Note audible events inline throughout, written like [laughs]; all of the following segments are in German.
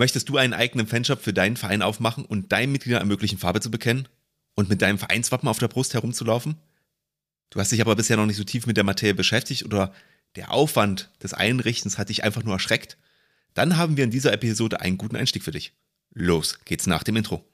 Möchtest du einen eigenen Fanshop für deinen Verein aufmachen und deinen Mitgliedern ermöglichen, Farbe zu bekennen? Und mit deinem Vereinswappen auf der Brust herumzulaufen? Du hast dich aber bisher noch nicht so tief mit der Materie beschäftigt oder der Aufwand des Einrichtens hat dich einfach nur erschreckt? Dann haben wir in dieser Episode einen guten Einstieg für dich. Los geht's nach dem Intro.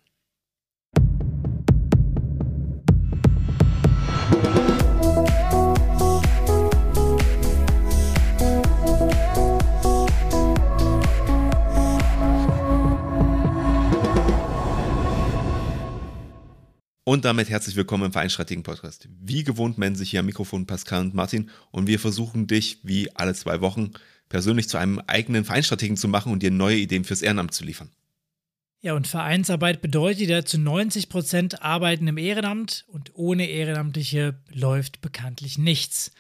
Und damit herzlich willkommen im Vereinstrategen Podcast. Wie gewohnt melden sich hier am Mikrofon Pascal und Martin und wir versuchen dich wie alle zwei Wochen persönlich zu einem eigenen Vereinstrategen zu machen und dir neue Ideen fürs Ehrenamt zu liefern. Ja, und Vereinsarbeit bedeutet ja zu 90 Prozent Arbeiten im Ehrenamt und ohne Ehrenamtliche läuft bekanntlich nichts.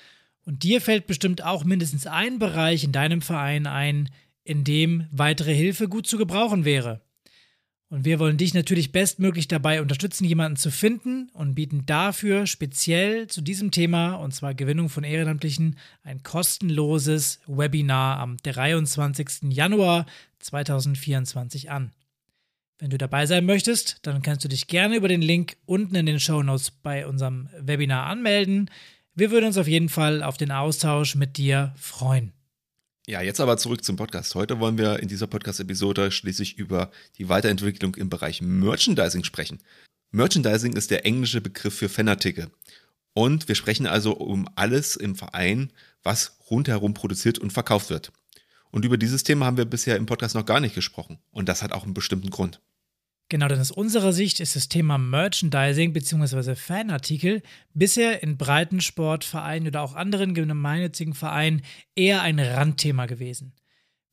Und dir fällt bestimmt auch mindestens ein Bereich in deinem Verein ein, in dem weitere Hilfe gut zu gebrauchen wäre. Und wir wollen dich natürlich bestmöglich dabei unterstützen, jemanden zu finden und bieten dafür speziell zu diesem Thema, und zwar Gewinnung von Ehrenamtlichen, ein kostenloses Webinar am 23. Januar 2024 an. Wenn du dabei sein möchtest, dann kannst du dich gerne über den Link unten in den Show Notes bei unserem Webinar anmelden. Wir würden uns auf jeden Fall auf den Austausch mit dir freuen. Ja, jetzt aber zurück zum Podcast. Heute wollen wir in dieser Podcast-Episode schließlich über die Weiterentwicklung im Bereich Merchandising sprechen. Merchandising ist der englische Begriff für Fanartikel. Und wir sprechen also um alles im Verein, was rundherum produziert und verkauft wird. Und über dieses Thema haben wir bisher im Podcast noch gar nicht gesprochen. Und das hat auch einen bestimmten Grund. Genau, denn aus unserer Sicht ist das Thema Merchandising bzw. Fanartikel bisher in Breitensportvereinen oder auch anderen gemeinnützigen Vereinen eher ein Randthema gewesen.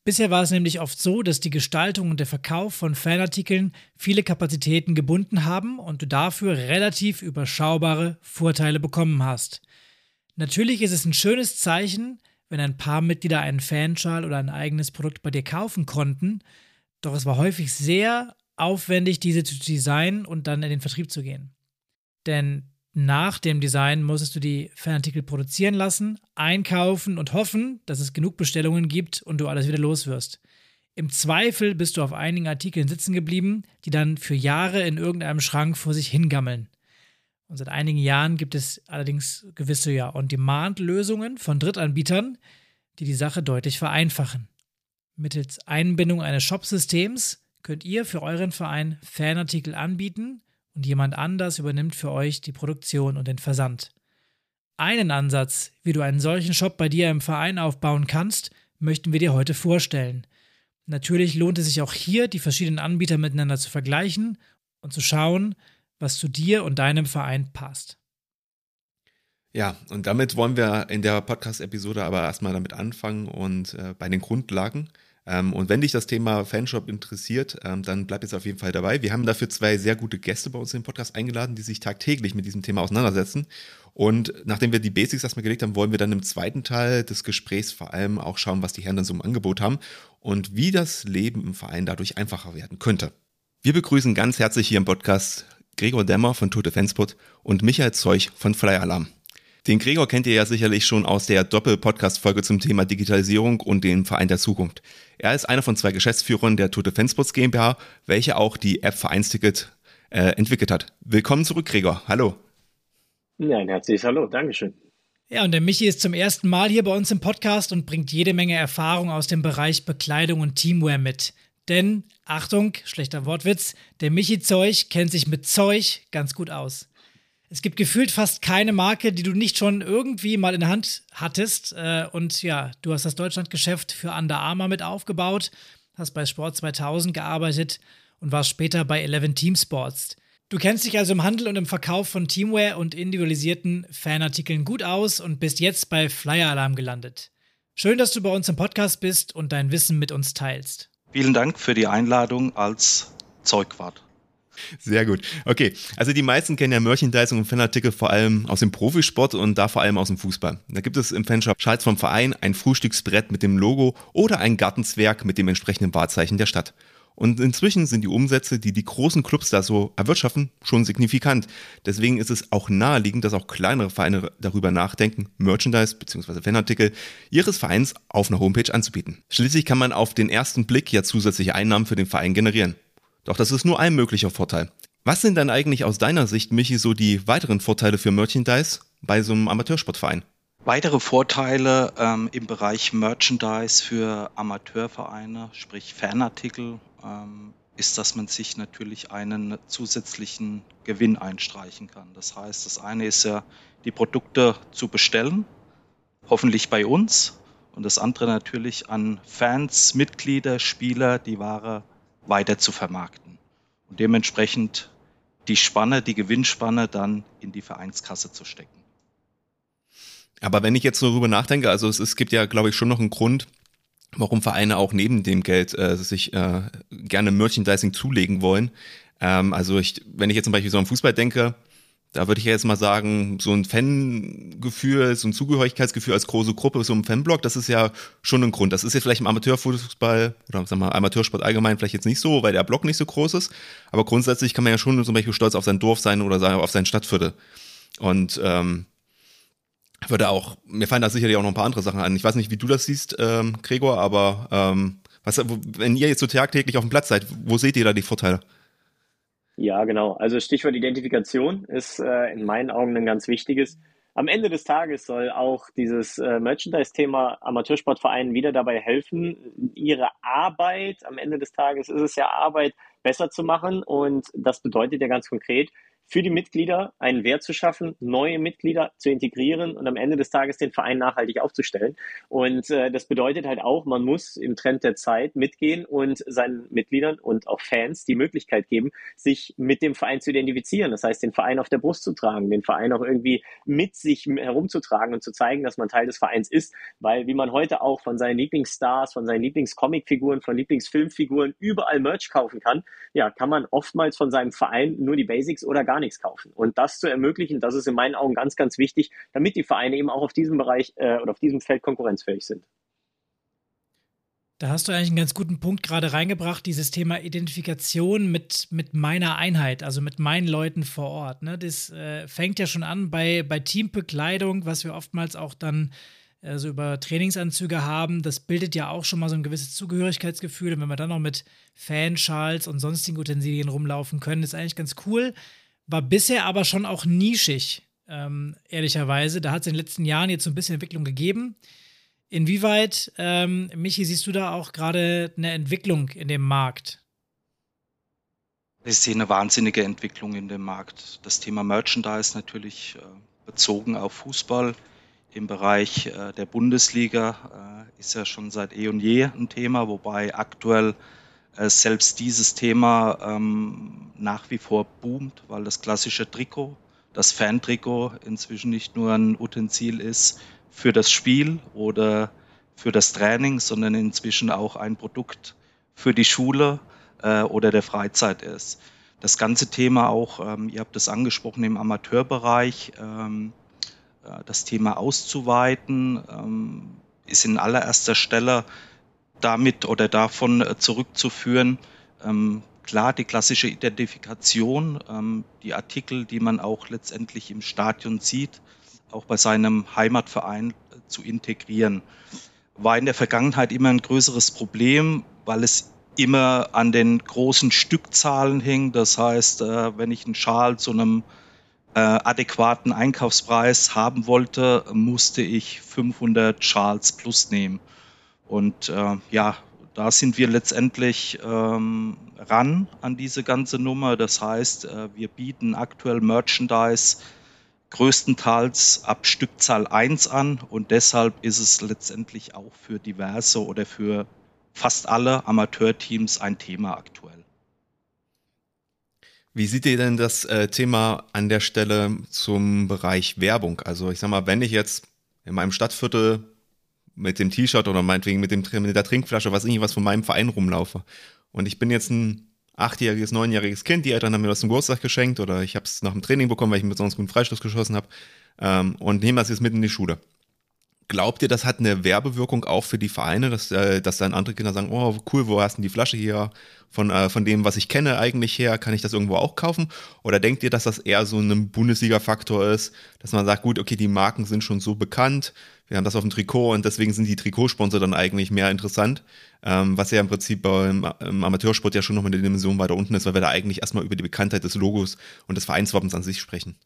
Bisher war es nämlich oft so, dass die Gestaltung und der Verkauf von Fanartikeln viele Kapazitäten gebunden haben und du dafür relativ überschaubare Vorteile bekommen hast. Natürlich ist es ein schönes Zeichen, wenn ein paar Mitglieder einen Fanschal oder ein eigenes Produkt bei dir kaufen konnten, doch es war häufig sehr aufwendig, diese zu designen und dann in den Vertrieb zu gehen. Denn nach dem Design musstest du die Fanartikel produzieren lassen, einkaufen und hoffen, dass es genug Bestellungen gibt und du alles wieder los wirst. Im Zweifel bist du auf einigen Artikeln sitzen geblieben, die dann für Jahre in irgendeinem Schrank vor sich hingammeln. Und seit einigen Jahren gibt es allerdings gewisse ja On-Demand-Lösungen von Drittanbietern, die die Sache deutlich vereinfachen. Mittels Einbindung eines Shop-Systems könnt ihr für euren Verein Fanartikel anbieten und jemand anders übernimmt für euch die Produktion und den Versand. Einen Ansatz, wie du einen solchen Shop bei dir im Verein aufbauen kannst, möchten wir dir heute vorstellen. Natürlich lohnt es sich auch hier, die verschiedenen Anbieter miteinander zu vergleichen und zu schauen, was zu dir und deinem Verein passt. Ja, und damit wollen wir in der Podcast-Episode aber erstmal damit anfangen und äh, bei den Grundlagen. Ähm, und wenn dich das Thema Fanshop interessiert, ähm, dann bleib jetzt auf jeden Fall dabei. Wir haben dafür zwei sehr gute Gäste bei uns im Podcast eingeladen, die sich tagtäglich mit diesem Thema auseinandersetzen. Und nachdem wir die Basics erstmal gelegt haben, wollen wir dann im zweiten Teil des Gesprächs vor allem auch schauen, was die Herren dann so im Angebot haben und wie das Leben im Verein dadurch einfacher werden könnte. Wir begrüßen ganz herzlich hier im Podcast Gregor Dämmer von Tote Fanspot und Michael Zeuch von Flyer Alarm. Den Gregor kennt ihr ja sicherlich schon aus der Doppel-Podcast-Folge zum Thema Digitalisierung und dem Verein der Zukunft. Er ist einer von zwei Geschäftsführern der Tote Fanspots GmbH, welche auch die App Vereinsticket äh, entwickelt hat. Willkommen zurück, Gregor. Hallo. Ja, ein herzliches Hallo. Dankeschön. Ja, und der Michi ist zum ersten Mal hier bei uns im Podcast und bringt jede Menge Erfahrung aus dem Bereich Bekleidung und Teamwear mit. Denn, Achtung, schlechter Wortwitz, der Michi Zeug kennt sich mit Zeug ganz gut aus. Es gibt gefühlt fast keine Marke, die du nicht schon irgendwie mal in der Hand hattest. Äh, und ja, du hast das Deutschlandgeschäft für Under Armour mit aufgebaut, hast bei Sport 2000 gearbeitet und warst später bei Eleven Team Sports. Du kennst dich also im Handel und im Verkauf von Teamwear und individualisierten Fanartikeln gut aus und bist jetzt bei Flyer Alarm gelandet. Schön, dass du bei uns im Podcast bist und dein Wissen mit uns teilst. Vielen Dank für die Einladung als Zeugwart. Sehr gut. Okay, also die meisten kennen ja Merchandising und Fanartikel vor allem aus dem Profisport und da vor allem aus dem Fußball. Da gibt es im Fanshop Schals vom Verein, ein Frühstücksbrett mit dem Logo oder ein Gartenzwerg mit dem entsprechenden Wahrzeichen der Stadt. Und inzwischen sind die Umsätze, die die großen Clubs da so erwirtschaften, schon signifikant. Deswegen ist es auch naheliegend, dass auch kleinere Vereine darüber nachdenken, Merchandise bzw. Fanartikel ihres Vereins auf einer Homepage anzubieten. Schließlich kann man auf den ersten Blick ja zusätzliche Einnahmen für den Verein generieren. Doch das ist nur ein möglicher Vorteil. Was sind dann eigentlich aus deiner Sicht, Michi, so die weiteren Vorteile für Merchandise bei so einem Amateursportverein? Weitere Vorteile ähm, im Bereich Merchandise für Amateurvereine, sprich Fanartikel, ähm, ist, dass man sich natürlich einen zusätzlichen Gewinn einstreichen kann. Das heißt, das eine ist ja, die Produkte zu bestellen, hoffentlich bei uns, und das andere natürlich an Fans, Mitglieder, Spieler die Ware weiter zu vermarkten und dementsprechend die Spanne, die Gewinnspanne dann in die Vereinskasse zu stecken. Aber wenn ich jetzt so darüber nachdenke, also es, es gibt ja, glaube ich, schon noch einen Grund, warum Vereine auch neben dem Geld äh, sich äh, gerne Merchandising zulegen wollen. Ähm, also ich, wenn ich jetzt zum Beispiel so am Fußball denke, da würde ich jetzt mal sagen, so ein Fangefühl, so ein Zugehörigkeitsgefühl als große Gruppe, so ein Fanblock, das ist ja schon ein Grund. Das ist jetzt vielleicht im Amateurfußball oder sagen wir Amateursport allgemein vielleicht jetzt nicht so, weil der Block nicht so groß ist. Aber grundsätzlich kann man ja schon zum Beispiel stolz auf sein Dorf sein oder auf sein Stadtviertel. Und ähm, würde auch, mir fallen da sicherlich auch noch ein paar andere Sachen an. Ich weiß nicht, wie du das siehst, ähm, Gregor, aber ähm, was, wenn ihr jetzt so tagtäglich auf dem Platz seid, wo seht ihr da die Vorteile? Ja, genau. Also Stichwort Identifikation ist äh, in meinen Augen ein ganz wichtiges. Am Ende des Tages soll auch dieses äh, Merchandise-Thema Amateursportvereinen wieder dabei helfen, ihre Arbeit, am Ende des Tages ist es ja Arbeit, besser zu machen. Und das bedeutet ja ganz konkret, für die Mitglieder einen Wert zu schaffen, neue Mitglieder zu integrieren und am Ende des Tages den Verein nachhaltig aufzustellen. Und äh, das bedeutet halt auch, man muss im Trend der Zeit mitgehen und seinen Mitgliedern und auch Fans die Möglichkeit geben, sich mit dem Verein zu identifizieren. Das heißt, den Verein auf der Brust zu tragen, den Verein auch irgendwie mit sich herumzutragen und zu zeigen, dass man Teil des Vereins ist. Weil wie man heute auch von seinen Lieblingsstars, von seinen Lieblingscomicfiguren, von Lieblingsfilmfiguren überall Merch kaufen kann, ja, kann man oftmals von seinem Verein nur die Basics oder gar gar nichts kaufen. Und das zu ermöglichen, das ist in meinen Augen ganz, ganz wichtig, damit die Vereine eben auch auf diesem Bereich äh, oder auf diesem Feld konkurrenzfähig sind. Da hast du eigentlich einen ganz guten Punkt gerade reingebracht, dieses Thema Identifikation mit, mit meiner Einheit, also mit meinen Leuten vor Ort. Ne? Das äh, fängt ja schon an bei, bei Teambekleidung, was wir oftmals auch dann äh, so über Trainingsanzüge haben. Das bildet ja auch schon mal so ein gewisses Zugehörigkeitsgefühl. Und wenn wir dann noch mit Fanschals und sonstigen Utensilien rumlaufen können, ist eigentlich ganz cool war bisher aber schon auch nischig, ähm, ehrlicherweise. Da hat es in den letzten Jahren jetzt so ein bisschen Entwicklung gegeben. Inwieweit, ähm, Michi, siehst du da auch gerade eine Entwicklung in dem Markt? Ich sehe eine wahnsinnige Entwicklung in dem Markt. Das Thema Merchandise natürlich äh, bezogen auf Fußball im Bereich äh, der Bundesliga äh, ist ja schon seit eh und je ein Thema, wobei aktuell selbst dieses Thema ähm, nach wie vor boomt, weil das klassische Trikot, das Fan-Trikot inzwischen nicht nur ein Utensil ist für das Spiel oder für das Training, sondern inzwischen auch ein Produkt für die Schule äh, oder der Freizeit ist. Das ganze Thema auch, ähm, ihr habt es angesprochen im Amateurbereich, ähm, äh, das Thema auszuweiten, ähm, ist in allererster Stelle damit oder davon äh, zurückzuführen. Ähm, klar, die klassische Identifikation, ähm, die Artikel, die man auch letztendlich im Stadion sieht, auch bei seinem Heimatverein äh, zu integrieren, war in der Vergangenheit immer ein größeres Problem, weil es immer an den großen Stückzahlen hing. Das heißt, äh, wenn ich einen Schal zu einem äh, adäquaten Einkaufspreis haben wollte, musste ich 500 Schals plus nehmen. Und äh, ja, da sind wir letztendlich ähm, ran an diese ganze Nummer. Das heißt, äh, wir bieten aktuell Merchandise größtenteils ab Stückzahl 1 an und deshalb ist es letztendlich auch für diverse oder für fast alle Amateurteams ein Thema aktuell. Wie seht ihr denn das äh, Thema an der Stelle zum Bereich Werbung? Also ich sag mal, wenn ich jetzt in meinem Stadtviertel mit dem T-Shirt oder meinetwegen mit, dem, mit der Trinkflasche, was irgendwas von meinem Verein rumlaufe. Und ich bin jetzt ein achtjähriges, neunjähriges Kind, die Eltern haben mir das zum Geburtstag geschenkt oder ich habe es nach dem Training bekommen, weil ich einen besonders guten Freistoß geschossen habe ähm, und nehme das jetzt mit in die Schule. Glaubt ihr, das hat eine Werbewirkung auch für die Vereine, dass, äh, dass dann andere Kinder sagen, oh cool, wo hast du die Flasche hier von, äh, von dem, was ich kenne eigentlich her, kann ich das irgendwo auch kaufen? Oder denkt ihr, dass das eher so ein Bundesliga-Faktor ist, dass man sagt, gut, okay, die Marken sind schon so bekannt, wir haben das auf dem Trikot und deswegen sind die Trikotsponsor dann eigentlich mehr interessant, ähm, was ja im Prinzip beim im Amateursport ja schon noch eine Dimension weiter unten ist, weil wir da eigentlich erstmal über die Bekanntheit des Logos und des Vereinswappens an sich sprechen.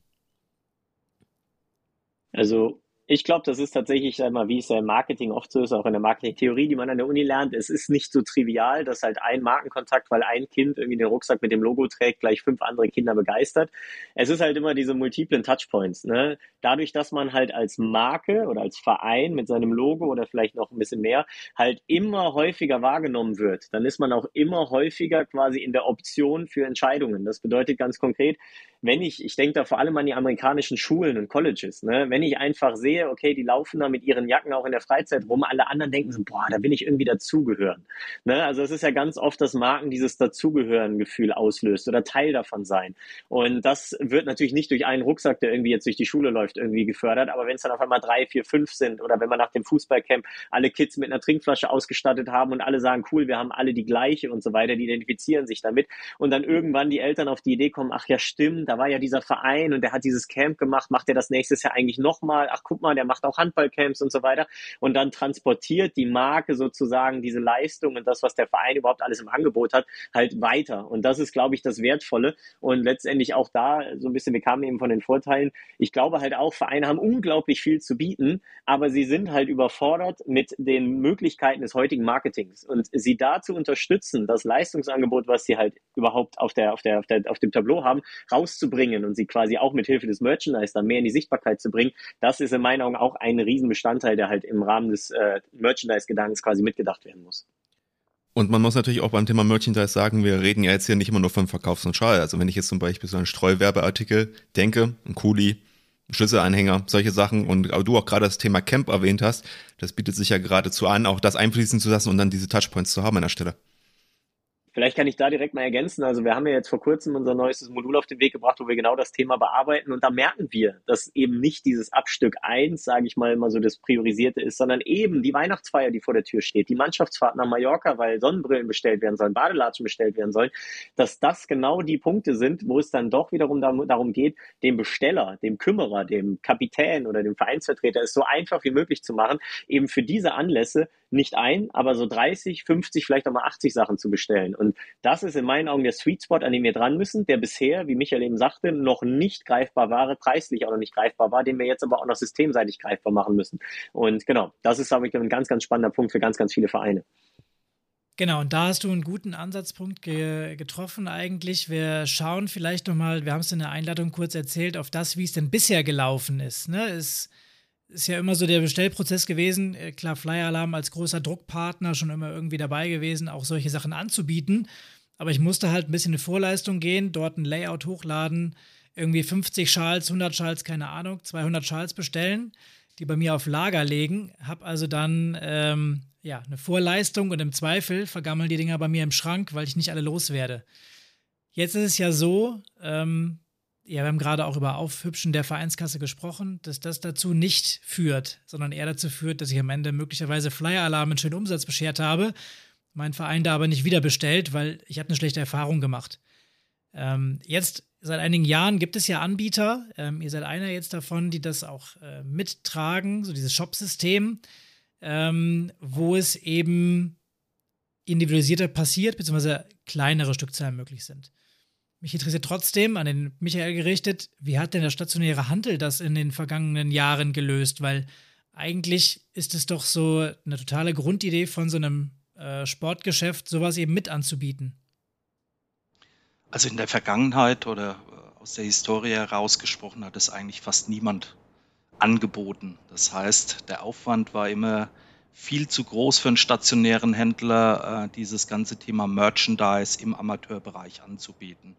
Also ich glaube, das ist tatsächlich einmal, wie es im Marketing oft so ist, auch in der Marketingtheorie, die man an der Uni lernt. Es ist nicht so trivial, dass halt ein Markenkontakt, weil ein Kind irgendwie den Rucksack mit dem Logo trägt, gleich fünf andere Kinder begeistert. Es ist halt immer diese multiplen Touchpoints. Ne? Dadurch, dass man halt als Marke oder als Verein mit seinem Logo oder vielleicht noch ein bisschen mehr halt immer häufiger wahrgenommen wird, dann ist man auch immer häufiger quasi in der Option für Entscheidungen. Das bedeutet ganz konkret, wenn ich, ich denke da vor allem an die amerikanischen Schulen und Colleges, ne? wenn ich einfach sehe, okay, die laufen da mit ihren Jacken auch in der Freizeit rum, alle anderen denken so, boah, da will ich irgendwie dazugehören. Ne? Also es ist ja ganz oft, dass Marken dieses Dazugehören-Gefühl auslöst oder Teil davon sein. Und das wird natürlich nicht durch einen Rucksack, der irgendwie jetzt durch die Schule läuft, irgendwie gefördert, aber wenn es dann auf einmal drei, vier, fünf sind oder wenn man nach dem Fußballcamp alle Kids mit einer Trinkflasche ausgestattet haben und alle sagen, cool, wir haben alle die gleiche und so weiter, die identifizieren sich damit und dann irgendwann die Eltern auf die Idee kommen, ach ja, stimmt, da war ja dieser Verein und der hat dieses Camp gemacht, macht er das nächstes Jahr eigentlich nochmal? Ach, guck mal, der macht auch Handballcamps und so weiter. Und dann transportiert die Marke sozusagen diese Leistung und das, was der Verein überhaupt alles im Angebot hat, halt weiter. Und das ist, glaube ich, das Wertvolle. Und letztendlich auch da so ein bisschen, wir kamen eben von den Vorteilen. Ich glaube halt auch, Vereine haben unglaublich viel zu bieten, aber sie sind halt überfordert mit den Möglichkeiten des heutigen Marketings. Und sie dazu unterstützen, das Leistungsangebot, was sie halt überhaupt auf der, auf der, auf der, auf dem Tableau haben, raus rauszubringen und sie quasi auch mit Hilfe des Merchandise dann mehr in die Sichtbarkeit zu bringen, das ist in meinen Augen auch ein Riesenbestandteil, der halt im Rahmen des äh, Merchandise-Gedankens quasi mitgedacht werden muss. Und man muss natürlich auch beim Thema Merchandise sagen, wir reden ja jetzt hier nicht immer nur vom Verkaufs- und Schal. Also wenn ich jetzt zum Beispiel so einen Streuwerbeartikel denke, ein Kuli, Schlüsselanhänger, solche Sachen und du auch gerade das Thema Camp erwähnt hast, das bietet sich ja geradezu an, auch das einfließen zu lassen und dann diese Touchpoints zu haben an der Stelle. Vielleicht kann ich da direkt mal ergänzen. Also wir haben ja jetzt vor kurzem unser neuestes Modul auf den Weg gebracht, wo wir genau das Thema bearbeiten. Und da merken wir, dass eben nicht dieses Abstück eins, sage ich mal, immer so das Priorisierte ist, sondern eben die Weihnachtsfeier, die vor der Tür steht, die Mannschaftsfahrt nach Mallorca, weil Sonnenbrillen bestellt werden sollen, Badelatschen bestellt werden sollen, dass das genau die Punkte sind, wo es dann doch wiederum darum geht, dem Besteller, dem Kümmerer, dem Kapitän oder dem Vereinsvertreter es so einfach wie möglich zu machen, eben für diese Anlässe nicht ein, aber so 30, 50, vielleicht auch mal 80 Sachen zu bestellen. Und das ist in meinen Augen der Sweet Spot, an dem wir dran müssen, der bisher, wie Michael eben sagte, noch nicht greifbar war, preislich auch noch nicht greifbar war, den wir jetzt aber auch noch systemseitig greifbar machen müssen. Und genau, das ist, glaube ich, ein ganz, ganz spannender Punkt für ganz, ganz viele Vereine. Genau, und da hast du einen guten Ansatzpunkt ge getroffen eigentlich. Wir schauen vielleicht nochmal, wir haben es in der Einladung kurz erzählt, auf das, wie es denn bisher gelaufen ist. Ne? Es ist ja immer so der Bestellprozess gewesen. Äh, klar, Flyer Alarm als großer Druckpartner schon immer irgendwie dabei gewesen, auch solche Sachen anzubieten. Aber ich musste halt ein bisschen in Vorleistung gehen, dort ein Layout hochladen, irgendwie 50 Schals, 100 Schals, keine Ahnung, 200 Schals bestellen, die bei mir auf Lager legen. Hab also dann ähm, ja eine Vorleistung und im Zweifel vergammeln die Dinger bei mir im Schrank, weil ich nicht alle loswerde. Jetzt ist es ja so, ähm, ja, wir haben gerade auch über Aufhübschen der Vereinskasse gesprochen, dass das dazu nicht führt, sondern eher dazu führt, dass ich am Ende möglicherweise Flyer-Alarm einen schönen Umsatz beschert habe, mein Verein da aber nicht wieder bestellt, weil ich habe eine schlechte Erfahrung gemacht. Ähm, jetzt seit einigen Jahren gibt es ja Anbieter, ähm, ihr seid einer jetzt davon, die das auch äh, mittragen, so dieses Shop-System, ähm, wo es eben individualisierter passiert, beziehungsweise kleinere Stückzahlen möglich sind. Mich interessiert trotzdem, an den Michael gerichtet, wie hat denn der stationäre Handel das in den vergangenen Jahren gelöst? Weil eigentlich ist es doch so eine totale Grundidee von so einem äh, Sportgeschäft, sowas eben mit anzubieten. Also in der Vergangenheit oder äh, aus der Historie herausgesprochen hat es eigentlich fast niemand angeboten. Das heißt, der Aufwand war immer viel zu groß für einen stationären Händler, äh, dieses ganze Thema Merchandise im Amateurbereich anzubieten.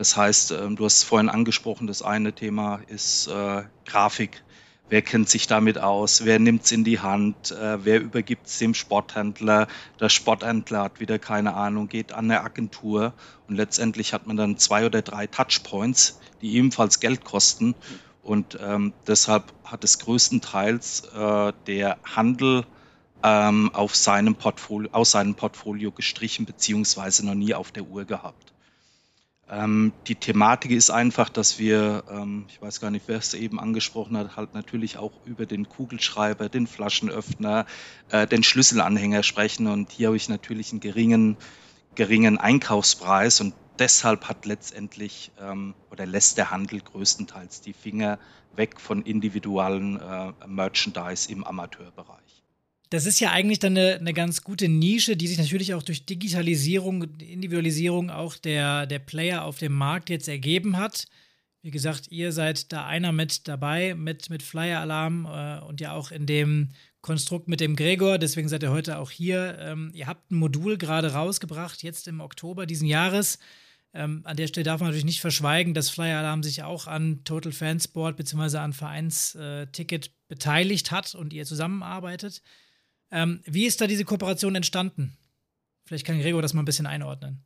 Das heißt, ähm, du hast vorhin angesprochen, das eine Thema ist äh, Grafik. Wer kennt sich damit aus? Wer nimmt es in die Hand? Äh, wer übergibt es dem Sporthändler? Der Sporthändler hat wieder keine Ahnung, geht an eine Agentur und letztendlich hat man dann zwei oder drei Touchpoints, die ebenfalls Geld kosten. Und ähm, deshalb hat es größtenteils äh, der Handel ähm, auf seinem Portfolio, aus seinem Portfolio gestrichen beziehungsweise noch nie auf der Uhr gehabt. Ähm, die Thematik ist einfach, dass wir, ähm, ich weiß gar nicht, wer es eben angesprochen hat, halt natürlich auch über den Kugelschreiber, den Flaschenöffner, äh, den Schlüsselanhänger sprechen. Und hier habe ich natürlich einen geringen, geringen Einkaufspreis und deshalb hat letztendlich ähm, oder lässt der Handel größtenteils die Finger weg von individuellen äh, Merchandise im Amateurbereich. Das ist ja eigentlich dann eine, eine, ganz gute Nische, die sich natürlich auch durch Digitalisierung, Individualisierung auch der, der Player auf dem Markt jetzt ergeben hat. Wie gesagt, ihr seid da einer mit dabei, mit, mit Flyer Alarm äh, und ja auch in dem Konstrukt mit dem Gregor. Deswegen seid ihr heute auch hier. Ähm, ihr habt ein Modul gerade rausgebracht, jetzt im Oktober diesen Jahres. Ähm, an der Stelle darf man natürlich nicht verschweigen, dass Flyer Alarm sich auch an Total Fansport bzw. an Vereinsticket äh, beteiligt hat und ihr zusammenarbeitet. Ähm, wie ist da diese Kooperation entstanden? Vielleicht kann Gregor das mal ein bisschen einordnen.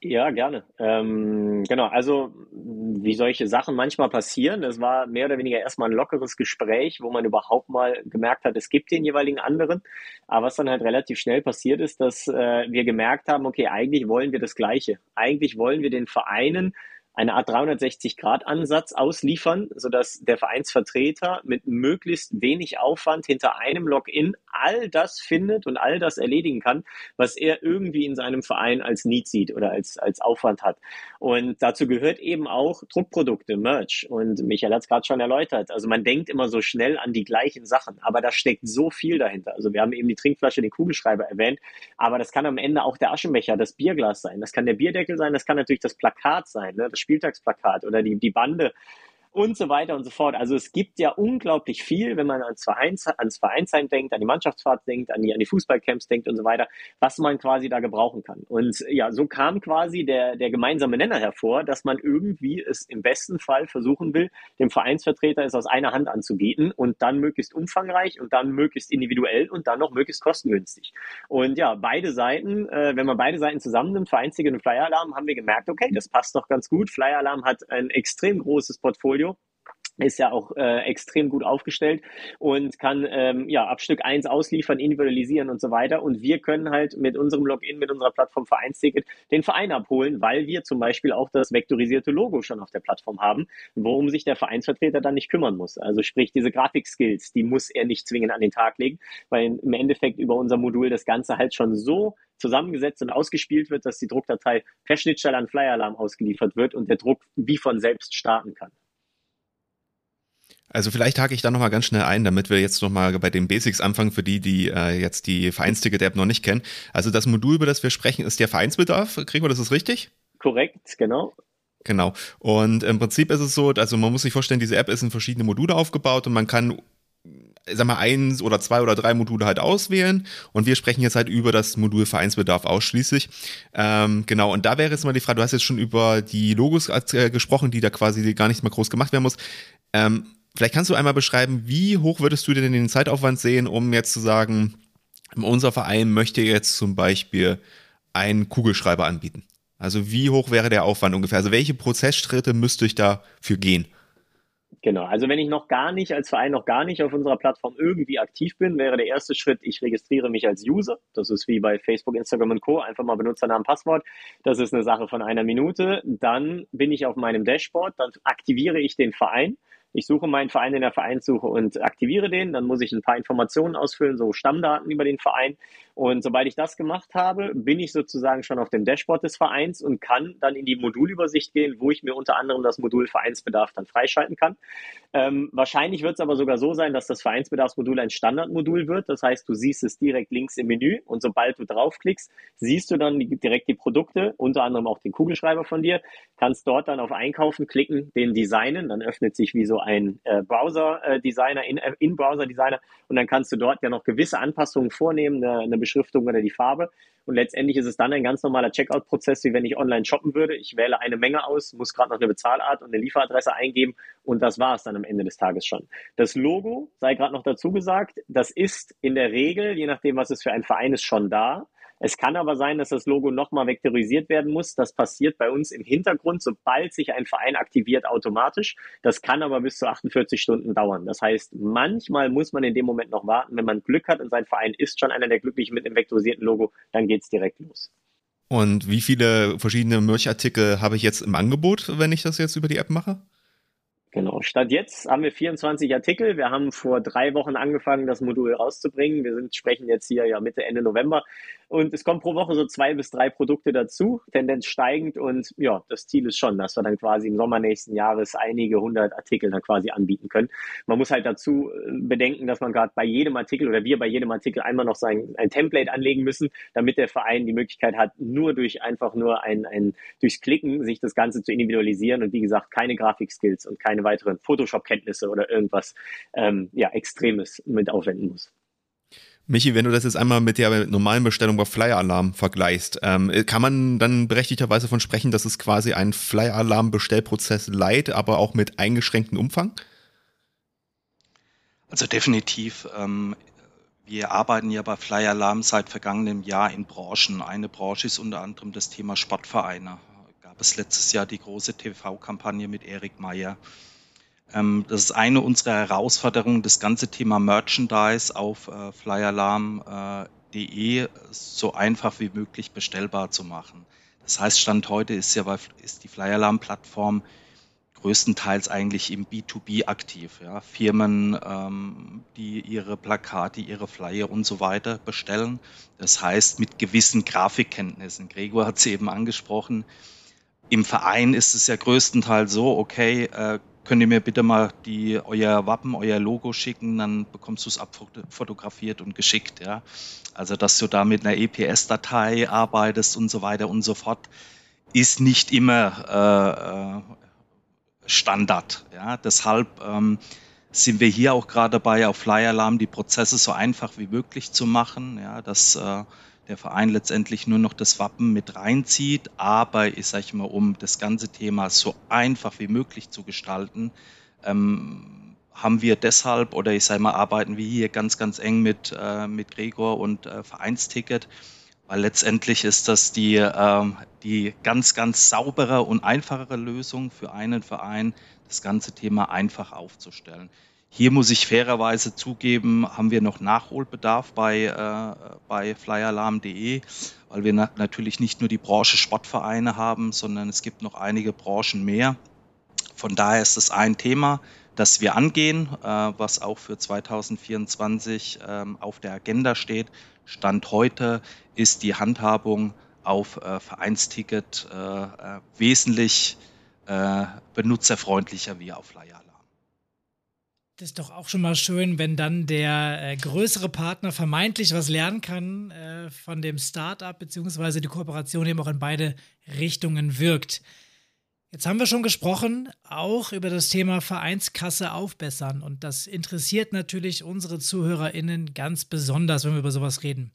Ja, gerne. Ähm, genau, also wie solche Sachen manchmal passieren, das war mehr oder weniger erstmal ein lockeres Gespräch, wo man überhaupt mal gemerkt hat, es gibt den jeweiligen anderen. Aber was dann halt relativ schnell passiert ist, dass äh, wir gemerkt haben, okay, eigentlich wollen wir das Gleiche. Eigentlich wollen wir den Vereinen eine Art 360-Grad-Ansatz ausliefern, sodass der Vereinsvertreter mit möglichst wenig Aufwand hinter einem Login all das findet und all das erledigen kann, was er irgendwie in seinem Verein als Need sieht oder als, als Aufwand hat. Und dazu gehört eben auch Druckprodukte, Merch. Und Michael hat es gerade schon erläutert. Also man denkt immer so schnell an die gleichen Sachen, aber da steckt so viel dahinter. Also wir haben eben die Trinkflasche, den Kugelschreiber erwähnt, aber das kann am Ende auch der Aschenbecher, das Bierglas sein, das kann der Bierdeckel sein, das kann natürlich das Plakat sein, ne? das Spieltagsplakat oder die, die Bande und so weiter und so fort. Also es gibt ja unglaublich viel, wenn man ans, Vereins, ans Vereinsheim denkt, an die Mannschaftsfahrt denkt, an die, an die Fußballcamps denkt und so weiter, was man quasi da gebrauchen kann. Und ja, so kam quasi der, der gemeinsame Nenner hervor, dass man irgendwie es im besten Fall versuchen will, dem Vereinsvertreter es aus einer Hand anzubieten und dann möglichst umfangreich und dann möglichst individuell und dann noch möglichst kostengünstig. Und ja, beide Seiten, äh, wenn man beide Seiten zusammennimmt, Vereinsticket und Flyer Alarm, haben wir gemerkt, okay, das passt doch ganz gut. Flyer Alarm hat ein extrem großes Portfolio ist ja auch äh, extrem gut aufgestellt und kann ähm, ja ab Stück eins ausliefern, individualisieren und so weiter. Und wir können halt mit unserem Login, mit unserer Plattform Vereinsticket den Verein abholen, weil wir zum Beispiel auch das vektorisierte Logo schon auf der Plattform haben, worum sich der Vereinsvertreter dann nicht kümmern muss. Also sprich, diese Grafikskills, die muss er nicht zwingend an den Tag legen, weil im Endeffekt über unser Modul das Ganze halt schon so zusammengesetzt und ausgespielt wird, dass die Druckdatei per Schnittstelle an Flyer Alarm ausgeliefert wird und der Druck wie von selbst starten kann. Also vielleicht hake ich da nochmal ganz schnell ein, damit wir jetzt nochmal bei den Basics anfangen, für die, die äh, jetzt die Vereinsticket-App noch nicht kennen. Also das Modul, über das wir sprechen, ist der Vereinsbedarf. Kriegen wir das ist richtig? Korrekt, genau. Genau. Und im Prinzip ist es so, also man muss sich vorstellen, diese App ist in verschiedene Module aufgebaut und man kann sag mal, eins oder zwei oder drei Module halt auswählen und wir sprechen jetzt halt über das Modul Vereinsbedarf ausschließlich. Ähm, genau, und da wäre jetzt mal die Frage, du hast jetzt schon über die Logos äh, gesprochen, die da quasi gar nicht mal groß gemacht werden muss. Ähm, Vielleicht kannst du einmal beschreiben, wie hoch würdest du denn den Zeitaufwand sehen, um jetzt zu sagen, unser Verein möchte jetzt zum Beispiel einen Kugelschreiber anbieten? Also wie hoch wäre der Aufwand ungefähr? Also welche Prozessschritte müsste ich dafür gehen? Genau, also wenn ich noch gar nicht als Verein noch gar nicht auf unserer Plattform irgendwie aktiv bin, wäre der erste Schritt, ich registriere mich als User. Das ist wie bei Facebook, Instagram und Co. Einfach mal Benutzernamen, Passwort. Das ist eine Sache von einer Minute. Dann bin ich auf meinem Dashboard, dann aktiviere ich den Verein ich suche meinen Verein in der Vereinssuche und aktiviere den. Dann muss ich ein paar Informationen ausfüllen, so Stammdaten über den Verein. Und sobald ich das gemacht habe, bin ich sozusagen schon auf dem Dashboard des Vereins und kann dann in die Modulübersicht gehen, wo ich mir unter anderem das Modul Vereinsbedarf dann freischalten kann. Ähm, wahrscheinlich wird es aber sogar so sein, dass das Vereinsbedarfsmodul ein Standardmodul wird. Das heißt, du siehst es direkt links im Menü und sobald du draufklickst, siehst du dann die, direkt die Produkte, unter anderem auch den Kugelschreiber von dir, kannst dort dann auf Einkaufen klicken, den designen, dann öffnet sich wie so ein äh, Browser-Designer, äh, In-Browser-Designer und dann kannst du dort ja noch gewisse Anpassungen vornehmen, eine, eine Beschriftung oder die Farbe. Und letztendlich ist es dann ein ganz normaler Checkout-Prozess, wie wenn ich online shoppen würde. Ich wähle eine Menge aus, muss gerade noch eine Bezahlart und eine Lieferadresse eingeben und das war es dann am Ende des Tages schon. Das Logo, sei gerade noch dazu gesagt, das ist in der Regel, je nachdem, was es für ein Verein ist, schon da. Es kann aber sein, dass das Logo nochmal vektorisiert werden muss. Das passiert bei uns im Hintergrund, sobald sich ein Verein aktiviert, automatisch. Das kann aber bis zu 48 Stunden dauern. Das heißt, manchmal muss man in dem Moment noch warten. Wenn man Glück hat und sein Verein ist schon einer der Glücklichen mit dem vektorisierten Logo, dann geht es direkt los. Und wie viele verschiedene Merch-Artikel habe ich jetzt im Angebot, wenn ich das jetzt über die App mache? Genau. Statt jetzt haben wir 24 Artikel. Wir haben vor drei Wochen angefangen, das Modul rauszubringen. Wir sind, sprechen jetzt hier ja Mitte, Ende November. Und es kommen pro Woche so zwei bis drei Produkte dazu, Tendenz steigend. Und ja, das Ziel ist schon, dass wir dann quasi im Sommer nächsten Jahres einige hundert Artikel dann quasi anbieten können. Man muss halt dazu äh, bedenken, dass man gerade bei jedem Artikel oder wir bei jedem Artikel einmal noch sein, ein Template anlegen müssen, damit der Verein die Möglichkeit hat, nur durch einfach nur ein, ein durchs Klicken sich das Ganze zu individualisieren. Und wie gesagt, keine Grafikskills und keine weiteren Photoshop-Kenntnisse oder irgendwas ähm, ja, Extremes mit aufwenden muss. Michi, wenn du das jetzt einmal mit der normalen Bestellung bei Flyer Alarm vergleichst, ähm, kann man dann berechtigterweise von sprechen, dass es quasi ein Flyer Alarm Bestellprozess leid, aber auch mit eingeschränktem Umfang? Also definitiv. Ähm, wir arbeiten ja bei Flyer Alarm seit vergangenem Jahr in Branchen. Eine Branche ist unter anderem das Thema Sportvereine. Gab es letztes Jahr die große TV-Kampagne mit Erik Meyer. Ähm, das ist eine unserer Herausforderungen, das ganze Thema Merchandise auf äh, flyalarm.de so einfach wie möglich bestellbar zu machen. Das heißt, Stand heute ist ja ist die Flyalarm-Plattform größtenteils eigentlich im B2B aktiv. Ja? Firmen, ähm, die ihre Plakate, ihre Flyer und so weiter bestellen. Das heißt, mit gewissen Grafikkenntnissen. Gregor hat es eben angesprochen. Im Verein ist es ja größtenteils so, okay, äh, könnt ihr mir bitte mal die, euer Wappen, euer Logo schicken, dann bekommst du es abfotografiert und geschickt, ja. Also, dass du da mit einer EPS-Datei arbeitest und so weiter und so fort, ist nicht immer äh, äh, Standard, ja. Deshalb ähm, sind wir hier auch gerade dabei, auf Flyer Alarm die Prozesse so einfach wie möglich zu machen, ja, dass äh, der Verein letztendlich nur noch das Wappen mit reinzieht. Aber ich sage mal, um das ganze Thema so einfach wie möglich zu gestalten, ähm, haben wir deshalb oder ich sage mal, arbeiten wir hier ganz, ganz eng mit, äh, mit Gregor und äh, Vereinsticket, weil letztendlich ist das die, äh, die ganz, ganz saubere und einfachere Lösung für einen Verein, das ganze Thema einfach aufzustellen. Hier muss ich fairerweise zugeben, haben wir noch Nachholbedarf bei, äh, bei flyalarm.de, weil wir na natürlich nicht nur die Branche Sportvereine haben, sondern es gibt noch einige Branchen mehr. Von daher ist es ein Thema, das wir angehen, äh, was auch für 2024 äh, auf der Agenda steht. Stand heute ist die Handhabung auf äh, Vereinsticket äh, äh, wesentlich benutzerfreundlicher wie auf Flyer. Das ist doch auch schon mal schön, wenn dann der äh, größere Partner vermeintlich was lernen kann äh, von dem Startup, beziehungsweise die Kooperation eben auch in beide Richtungen wirkt. Jetzt haben wir schon gesprochen, auch über das Thema Vereinskasse aufbessern. Und das interessiert natürlich unsere ZuhörerInnen ganz besonders, wenn wir über sowas reden.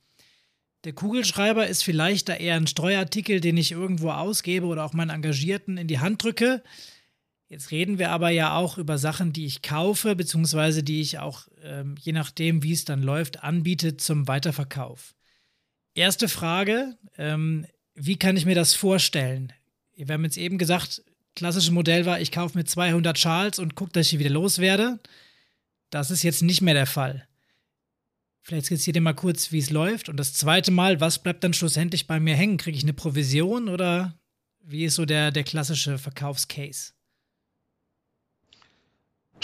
Der Kugelschreiber ist vielleicht da eher ein Streuartikel, den ich irgendwo ausgebe oder auch meinen Engagierten in die Hand drücke. Jetzt reden wir aber ja auch über Sachen, die ich kaufe, beziehungsweise die ich auch, ähm, je nachdem, wie es dann läuft, anbiete zum Weiterverkauf. Erste Frage, ähm, wie kann ich mir das vorstellen? Wir haben jetzt eben gesagt, klassische Modell war, ich kaufe mir 200 Schals und gucke, dass ich wieder loswerde. Das ist jetzt nicht mehr der Fall. Vielleicht skizziert ihr mal kurz, wie es läuft. Und das zweite Mal, was bleibt dann schlussendlich bei mir hängen? Kriege ich eine Provision oder wie ist so der, der klassische Verkaufscase?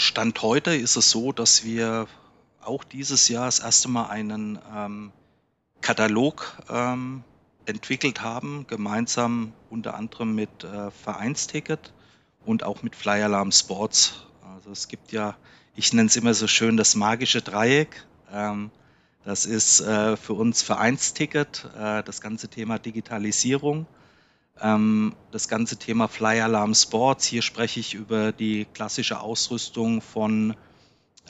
Stand heute ist es so, dass wir auch dieses Jahr das erste Mal einen ähm, Katalog ähm, entwickelt haben, gemeinsam unter anderem mit äh, Vereinsticket und auch mit Flyer Alarm Sports. Also es gibt ja, ich nenne es immer so schön, das magische Dreieck. Ähm, das ist äh, für uns Vereinsticket, äh, das ganze Thema Digitalisierung das ganze Thema Fly Alarm Sports, hier spreche ich über die klassische Ausrüstung von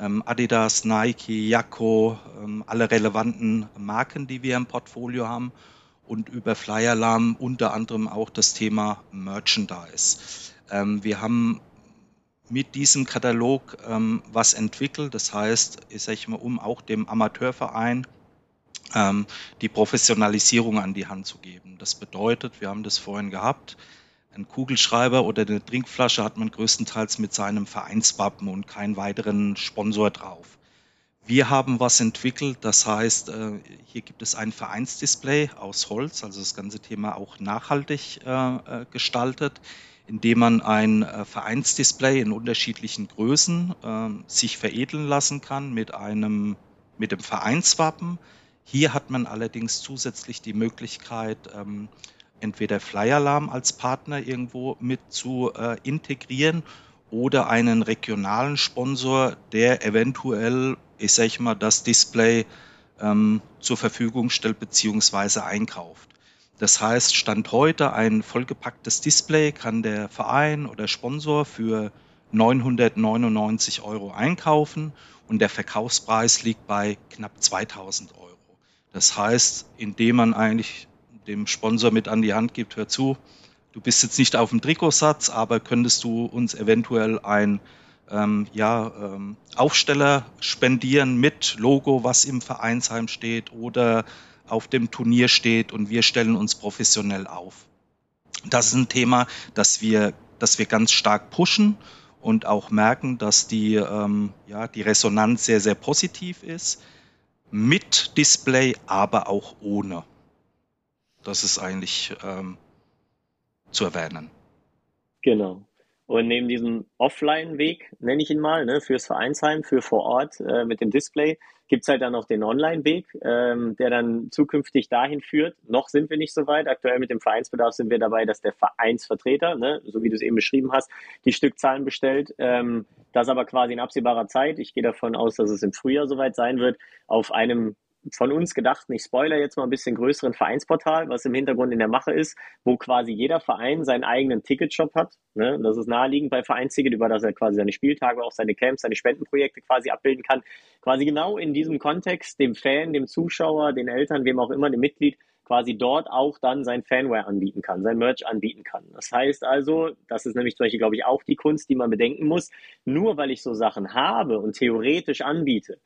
ähm, Adidas, Nike, Jacko, ähm, alle relevanten Marken, die wir im Portfolio haben. Und über Fly Alarm unter anderem auch das Thema Merchandise. Ähm, wir haben mit diesem Katalog ähm, was entwickelt, das heißt, ich sage mal, um auch dem Amateurverein ähm, die Professionalisierung an die Hand zu geben. Das bedeutet, wir haben das vorhin gehabt, ein Kugelschreiber oder eine Trinkflasche hat man größtenteils mit seinem Vereinswappen und keinen weiteren Sponsor drauf. Wir haben was entwickelt, das heißt, äh, hier gibt es ein Vereinsdisplay aus Holz, also das ganze Thema auch nachhaltig äh, äh, gestaltet, indem man ein Vereinsdisplay in unterschiedlichen Größen ähm, sich veredeln lassen kann mit einem mit dem Vereinswappen. Hier hat man allerdings zusätzlich die Möglichkeit, ähm, entweder Flyalarm als Partner irgendwo mit zu äh, integrieren oder einen regionalen Sponsor, der eventuell, ich sage mal, das Display ähm, zur Verfügung stellt bzw. einkauft. Das heißt, Stand heute ein vollgepacktes Display kann der Verein oder Sponsor für 999 Euro einkaufen und der Verkaufspreis liegt bei knapp 2000 Euro. Das heißt, indem man eigentlich dem Sponsor mit an die Hand gibt, hör zu, du bist jetzt nicht auf dem Trikotsatz, aber könntest du uns eventuell ein ähm, ja, ähm, Aufsteller spendieren mit Logo, was im Vereinsheim steht oder auf dem Turnier steht und wir stellen uns professionell auf. Das ist ein Thema, das wir, das wir ganz stark pushen und auch merken, dass die, ähm, ja, die Resonanz sehr, sehr positiv ist. Mit Display, aber auch ohne. Das ist eigentlich ähm, zu erwähnen. Genau. Und neben diesem Offline-Weg, nenne ich ihn mal, ne, fürs Vereinsheim, für vor Ort äh, mit dem Display, gibt es halt dann noch den Online-Weg, ähm, der dann zukünftig dahin führt. Noch sind wir nicht so weit. Aktuell mit dem Vereinsbedarf sind wir dabei, dass der Vereinsvertreter, ne, so wie du es eben beschrieben hast, die Stückzahlen bestellt. Ähm, das aber quasi in absehbarer Zeit, ich gehe davon aus, dass es im Frühjahr soweit sein wird, auf einem von uns gedacht, ich spoiler jetzt mal ein bisschen größeren Vereinsportal, was im Hintergrund in der Mache ist, wo quasi jeder Verein seinen eigenen Ticketshop hat. Ne? Das ist naheliegend bei Vereinsticket, über das er quasi seine Spieltage, auch seine Camps, seine Spendenprojekte quasi abbilden kann. Quasi genau in diesem Kontext dem Fan, dem Zuschauer, den Eltern, wem auch immer, dem Mitglied, quasi dort auch dann sein Fanware anbieten kann, sein Merch anbieten kann. Das heißt also, das ist nämlich zum Beispiel, glaube ich, auch die Kunst, die man bedenken muss, nur weil ich so Sachen habe und theoretisch anbiete,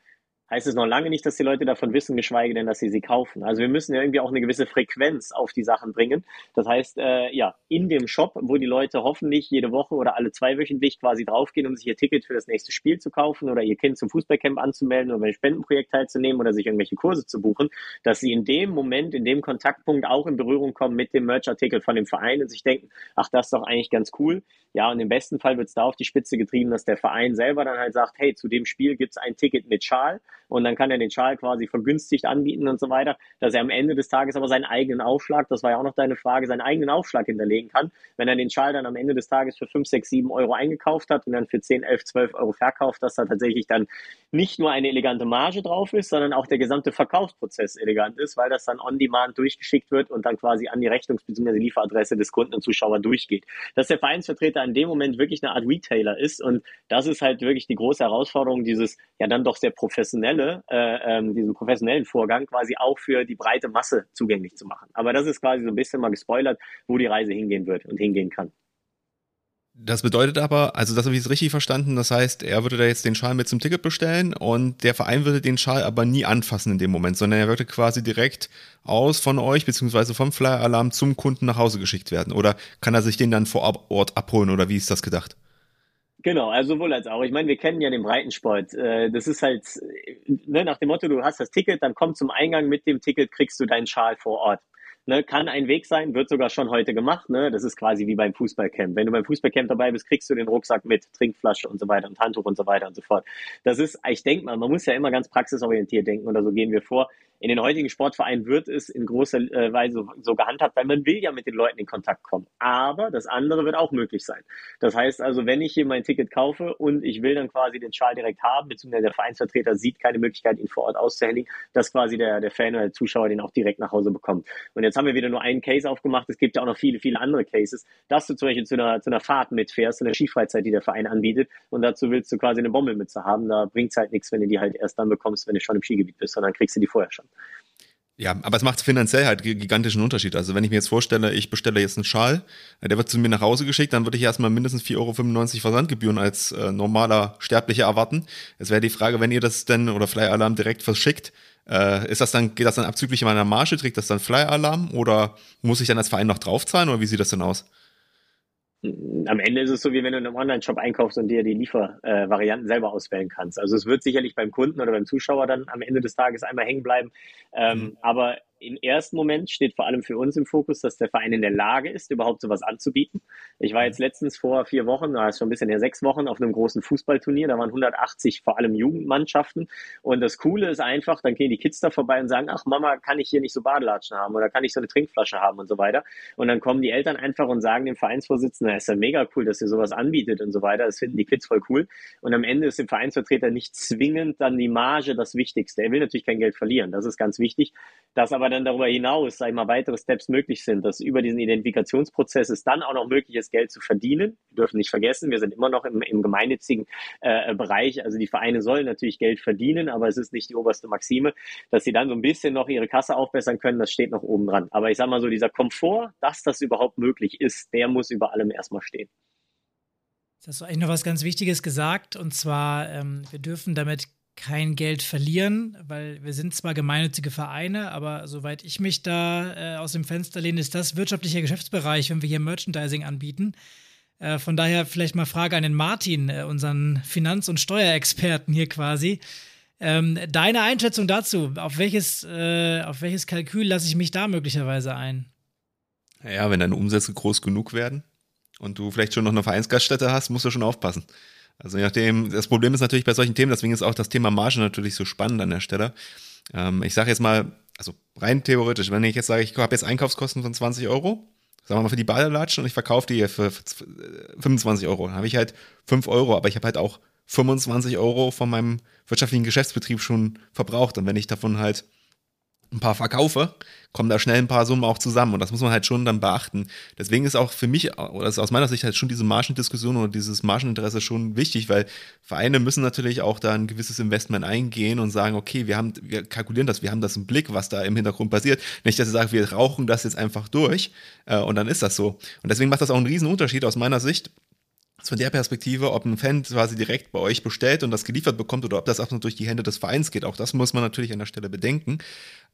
heißt es noch lange nicht, dass die Leute davon wissen, geschweige denn, dass sie sie kaufen. Also wir müssen ja irgendwie auch eine gewisse Frequenz auf die Sachen bringen. Das heißt, äh, ja, in dem Shop, wo die Leute hoffentlich jede Woche oder alle zwei wöchentlich quasi draufgehen, um sich ihr Ticket für das nächste Spiel zu kaufen oder ihr Kind zum Fußballcamp anzumelden oder einem Spendenprojekt teilzunehmen oder sich irgendwelche Kurse zu buchen, dass sie in dem Moment, in dem Kontaktpunkt auch in Berührung kommen mit dem Merchartikel von dem Verein und sich denken, ach, das ist doch eigentlich ganz cool. Ja, und im besten Fall wird es da auf die Spitze getrieben, dass der Verein selber dann halt sagt, hey, zu dem Spiel gibt es ein Ticket mit Schal und dann kann er den Schal quasi vergünstigt anbieten und so weiter, dass er am Ende des Tages aber seinen eigenen Aufschlag, das war ja auch noch deine Frage, seinen eigenen Aufschlag hinterlegen kann. Wenn er den Schal dann am Ende des Tages für 5, 6, 7 Euro eingekauft hat und dann für 10, 11, 12 Euro verkauft, dass da tatsächlich dann nicht nur eine elegante Marge drauf ist, sondern auch der gesamte Verkaufsprozess elegant ist, weil das dann on demand durchgeschickt wird und dann quasi an die Rechnungs- bzw. Lieferadresse des Kunden und Zuschauer durchgeht. Dass der Vereinsvertreter in dem Moment wirklich eine Art Retailer ist und das ist halt wirklich die große Herausforderung, dieses ja dann doch sehr professionelle äh, ähm, diesen professionellen Vorgang quasi auch für die breite Masse zugänglich zu machen. Aber das ist quasi so ein bisschen mal gespoilert, wo die Reise hingehen wird und hingehen kann. Das bedeutet aber, also das habe ich jetzt richtig verstanden, das heißt, er würde da jetzt den Schal mit zum Ticket bestellen und der Verein würde den Schal aber nie anfassen in dem Moment, sondern er würde quasi direkt aus von euch beziehungsweise vom Flyer-Alarm zum Kunden nach Hause geschickt werden. Oder kann er sich den dann vor Ort abholen oder wie ist das gedacht? Genau, also sowohl als auch. Ich meine, wir kennen ja den Breitensport. Äh, das ist halt ne, nach dem Motto, du hast das Ticket, dann komm zum Eingang mit dem Ticket, kriegst du deinen Schal vor Ort. Ne, kann ein Weg sein, wird sogar schon heute gemacht. Ne? Das ist quasi wie beim Fußballcamp. Wenn du beim Fußballcamp dabei bist, kriegst du den Rucksack mit, Trinkflasche und so weiter und Handtuch und so weiter und so fort. Das ist, ich denke mal, man muss ja immer ganz praxisorientiert denken oder so gehen wir vor. In den heutigen Sportvereinen wird es in großer äh, Weise so gehandhabt, weil man will ja mit den Leuten in Kontakt kommen. Aber das andere wird auch möglich sein. Das heißt also, wenn ich hier mein Ticket kaufe und ich will dann quasi den Schal direkt haben, beziehungsweise der Vereinsvertreter sieht keine Möglichkeit, ihn vor Ort auszuhändigen, dass quasi der, der Fan oder der Zuschauer den auch direkt nach Hause bekommt. Und jetzt haben wir wieder nur einen Case aufgemacht. Es gibt ja auch noch viele, viele andere Cases, dass du zum Beispiel zu einer, zu einer Fahrt mitfährst, zu einer Skifreizeit, die der Verein anbietet und dazu willst du quasi eine Bombe mitzuhaben. Da bringt es halt nichts, wenn du die halt erst dann bekommst, wenn du schon im Skigebiet bist, sondern kriegst du die vorher schon. Ja, aber es macht finanziell halt gigantischen Unterschied. Also wenn ich mir jetzt vorstelle, ich bestelle jetzt einen Schal, äh, der wird zu mir nach Hause geschickt, dann würde ich erstmal mindestens 4,95 Euro Versandgebühren als äh, normaler Sterblicher erwarten. Es wäre die Frage, wenn ihr das denn oder Fly Alarm direkt verschickt, äh, ist das dann, geht das dann abzüglich meiner Marge, trägt das dann Fly Alarm oder muss ich dann als Verein noch draufzahlen oder wie sieht das denn aus? Am Ende ist es so, wie wenn du in einem Online-Shop einkaufst und dir die Liefervarianten äh, selber auswählen kannst. Also es wird sicherlich beim Kunden oder beim Zuschauer dann am Ende des Tages einmal hängen bleiben. Ähm, mhm. Aber im ersten Moment steht vor allem für uns im Fokus, dass der Verein in der Lage ist, überhaupt sowas anzubieten. Ich war jetzt letztens vor vier Wochen, da ist schon ein bisschen her, sechs Wochen auf einem großen Fußballturnier. Da waren 180 vor allem Jugendmannschaften. Und das Coole ist einfach, dann gehen die Kids da vorbei und sagen, ach Mama, kann ich hier nicht so Badelatschen haben oder kann ich so eine Trinkflasche haben und so weiter. Und dann kommen die Eltern einfach und sagen dem Vereinsvorsitzenden, es ist ja mega cool, dass ihr sowas anbietet und so weiter. Das finden die Kids voll cool. Und am Ende ist dem Vereinsvertreter nicht zwingend dann die Marge das Wichtigste. Er will natürlich kein Geld verlieren. Das ist ganz wichtig. Dass aber dann darüber hinaus, sag ich mal, weitere Steps möglich sind, dass über diesen Identifikationsprozess es dann auch noch möglich ist, Geld zu verdienen. Wir dürfen nicht vergessen, wir sind immer noch im, im gemeinnützigen äh, Bereich. Also die Vereine sollen natürlich Geld verdienen, aber es ist nicht die oberste Maxime, dass sie dann so ein bisschen noch ihre Kasse aufbessern können, das steht noch oben dran. Aber ich sag mal so, dieser Komfort, dass das überhaupt möglich ist, der muss über allem erstmal stehen. Das hast du eigentlich noch was ganz Wichtiges gesagt, und zwar, ähm, wir dürfen damit kein Geld verlieren, weil wir sind zwar gemeinnützige Vereine, aber soweit ich mich da äh, aus dem Fenster lehne, ist das wirtschaftlicher Geschäftsbereich, wenn wir hier Merchandising anbieten. Äh, von daher vielleicht mal Frage an den Martin, äh, unseren Finanz- und Steuerexperten hier quasi. Ähm, deine Einschätzung dazu, auf welches, äh, auf welches Kalkül lasse ich mich da möglicherweise ein? Ja, wenn deine Umsätze groß genug werden und du vielleicht schon noch eine Vereinsgaststätte hast, musst du schon aufpassen. Also je nachdem, das Problem ist natürlich bei solchen Themen, deswegen ist auch das Thema Marge natürlich so spannend an der Stelle. Ähm, ich sage jetzt mal, also rein theoretisch, wenn ich jetzt sage, ich habe jetzt Einkaufskosten von 20 Euro, sagen wir mal für die Badelatschen und ich verkaufe die für 25 Euro, dann habe ich halt 5 Euro, aber ich habe halt auch 25 Euro von meinem wirtschaftlichen Geschäftsbetrieb schon verbraucht. Und wenn ich davon halt ein paar verkaufe, kommen da schnell ein paar Summen auch zusammen und das muss man halt schon dann beachten. Deswegen ist auch für mich, oder ist aus meiner Sicht halt schon diese Margendiskussion oder dieses Margeninteresse schon wichtig, weil Vereine müssen natürlich auch da ein gewisses Investment eingehen und sagen, okay, wir haben, wir kalkulieren das, wir haben das im Blick, was da im Hintergrund passiert. Nicht, dass sie sagen, wir rauchen das jetzt einfach durch äh, und dann ist das so. Und deswegen macht das auch einen riesen Unterschied aus meiner Sicht, von der Perspektive, ob ein Fan quasi direkt bei euch bestellt und das geliefert bekommt oder ob das nur durch die Hände des Vereins geht. Auch das muss man natürlich an der Stelle bedenken.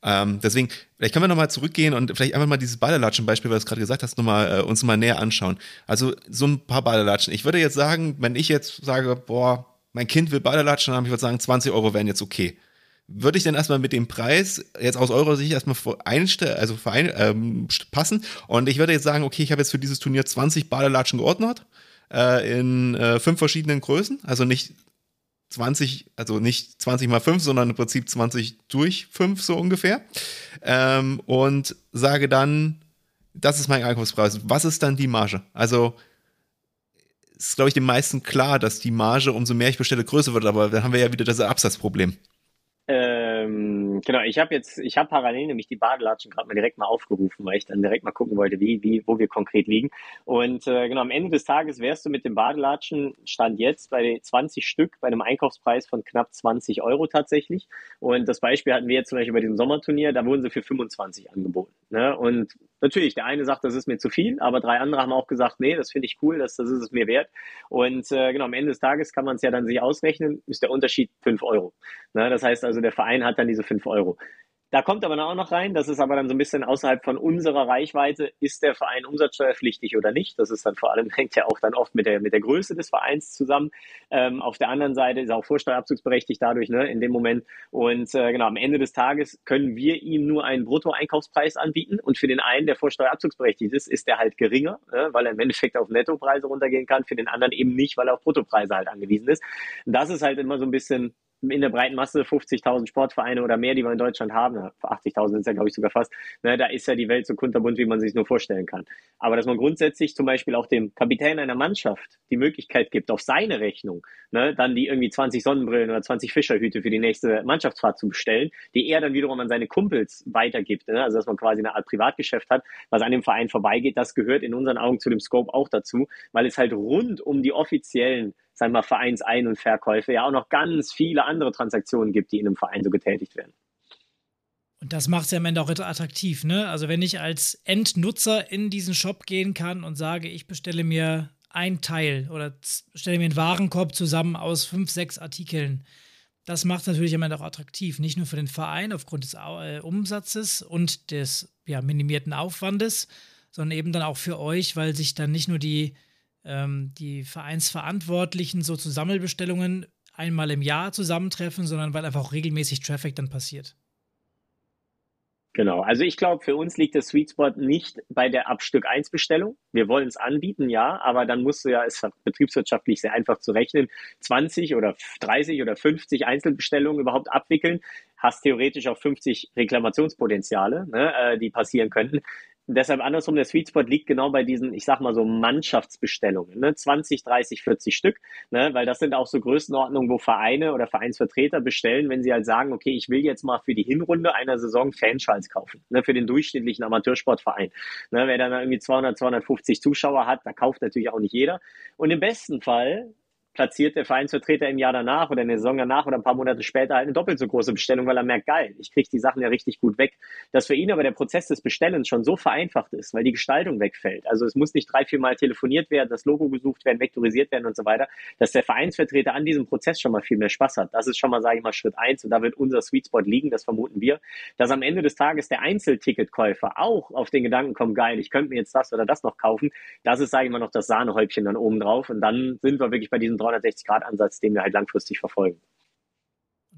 Ähm, deswegen, vielleicht können wir nochmal zurückgehen und vielleicht einfach mal dieses Badelatschen-Beispiel, was du gerade gesagt hast, nochmal, äh, uns mal näher anschauen. Also so ein paar Badelatschen. Ich würde jetzt sagen, wenn ich jetzt sage, boah, mein Kind will Badelatschen haben, ich würde sagen, 20 Euro wären jetzt okay. Würde ich denn erstmal mit dem Preis jetzt aus eurer Sicht erstmal also ähm, passen? Und ich würde jetzt sagen, okay, ich habe jetzt für dieses Turnier 20 Badelatschen geordnet äh, in äh, fünf verschiedenen Größen, also nicht 20, also nicht 20 mal 5, sondern im Prinzip 20 durch 5 so ungefähr. Ähm, und sage dann, das ist mein Einkaufspreis. Was ist dann die Marge? Also ist, glaube ich, den meisten klar, dass die Marge, umso mehr ich bestelle, größer wird, aber dann haben wir ja wieder das Absatzproblem. Ähm, genau, ich habe jetzt, ich habe parallel nämlich die Badelatschen gerade mal direkt mal aufgerufen, weil ich dann direkt mal gucken wollte, wie, wie, wo wir konkret liegen. Und äh, genau, am Ende des Tages wärst du mit dem Badelatschen Stand jetzt bei 20 Stück bei einem Einkaufspreis von knapp 20 Euro tatsächlich. Und das Beispiel hatten wir jetzt zum Beispiel bei diesem Sommerturnier, da wurden sie für 25 angeboten. Ne? Und natürlich, der eine sagt, das ist mir zu viel, aber drei andere haben auch gesagt, nee, das finde ich cool, das, das ist es mir wert. Und äh, genau, am Ende des Tages kann man es ja dann sich ausrechnen, ist der Unterschied 5 Euro. Ne? Das heißt also, der Verein hat dann diese 5 Euro. Da kommt aber auch noch rein, das ist aber dann so ein bisschen außerhalb von unserer Reichweite, ist der Verein umsatzsteuerpflichtig oder nicht? Das ist dann vor allem, [laughs] hängt ja auch dann oft mit der, mit der Größe des Vereins zusammen. Ähm, auf der anderen Seite ist auch Vorsteuerabzugsberechtigt dadurch, ne, in dem Moment. Und äh, genau, am Ende des Tages können wir ihm nur einen Bruttoeinkaufspreis anbieten. Und für den einen, der Vorsteuerabzugsberechtigt ist, ist der halt geringer, ne, weil er im Endeffekt auf Nettopreise runtergehen kann, für den anderen eben nicht, weil er auf Bruttopreise halt angewiesen ist. Das ist halt immer so ein bisschen in der breiten Masse 50.000 Sportvereine oder mehr, die wir in Deutschland haben, 80.000 sind es ja, glaube ich, sogar fast, ne, da ist ja die Welt so kunterbunt, wie man sich nur vorstellen kann. Aber dass man grundsätzlich zum Beispiel auch dem Kapitän einer Mannschaft die Möglichkeit gibt, auf seine Rechnung, ne, dann die irgendwie 20 Sonnenbrillen oder 20 Fischerhüte für die nächste Mannschaftsfahrt zu bestellen, die er dann wiederum an seine Kumpels weitergibt, ne, also dass man quasi eine Art Privatgeschäft hat, was an dem Verein vorbeigeht, das gehört in unseren Augen zu dem Scope auch dazu, weil es halt rund um die offiziellen sagen wir, Vereinsein- und Verkäufe ja auch noch ganz viele andere Transaktionen gibt, die in einem Verein so getätigt werden. Und das macht es ja am Ende auch attraktiv, ne? Also wenn ich als Endnutzer in diesen Shop gehen kann und sage, ich bestelle mir ein Teil oder stelle mir einen Warenkorb zusammen aus fünf, sechs Artikeln, das macht es natürlich am Ende auch attraktiv. Nicht nur für den Verein aufgrund des äh, Umsatzes und des ja, minimierten Aufwandes, sondern eben dann auch für euch, weil sich dann nicht nur die, ähm, die Vereinsverantwortlichen so zu Sammelbestellungen einmal im Jahr zusammentreffen, sondern weil einfach auch regelmäßig Traffic dann passiert. Genau, also ich glaube, für uns liegt der Sweet Spot nicht bei der Abstück 1 Bestellung. Wir wollen es anbieten, ja, aber dann musst du ja, es ist betriebswirtschaftlich sehr einfach zu rechnen, 20 oder 30 oder 50 Einzelbestellungen überhaupt abwickeln, hast theoretisch auch 50 Reklamationspotenziale, ne, äh, die passieren könnten deshalb andersrum, der Sweet Spot liegt genau bei diesen, ich sag mal so Mannschaftsbestellungen, ne? 20, 30, 40 Stück, ne? weil das sind auch so Größenordnungen, wo Vereine oder Vereinsvertreter bestellen, wenn sie halt sagen, okay, ich will jetzt mal für die Hinrunde einer Saison Fanschals kaufen, ne? für den durchschnittlichen Amateursportverein. Ne? Wer dann irgendwie 200, 250 Zuschauer hat, da kauft natürlich auch nicht jeder. Und im besten Fall platziert der Vereinsvertreter im Jahr danach oder in der Saison danach oder ein paar Monate später halt eine doppelt so große Bestellung, weil er merkt, geil, ich kriege die Sachen ja richtig gut weg. Dass für ihn aber der Prozess des Bestellens schon so vereinfacht ist, weil die Gestaltung wegfällt. Also es muss nicht drei, vier Mal telefoniert werden, das Logo gesucht werden, vektorisiert werden und so weiter, dass der Vereinsvertreter an diesem Prozess schon mal viel mehr Spaß hat. Das ist schon mal, sage ich mal, Schritt eins und da wird unser Sweet Spot liegen, das vermuten wir, dass am Ende des Tages der Einzelticketkäufer auch auf den Gedanken kommt, geil, ich könnte mir jetzt das oder das noch kaufen. Das ist, sage ich mal, noch das Sahnehäubchen dann oben drauf und dann sind wir wirklich bei diesem 360-Grad-Ansatz, den wir halt langfristig verfolgen.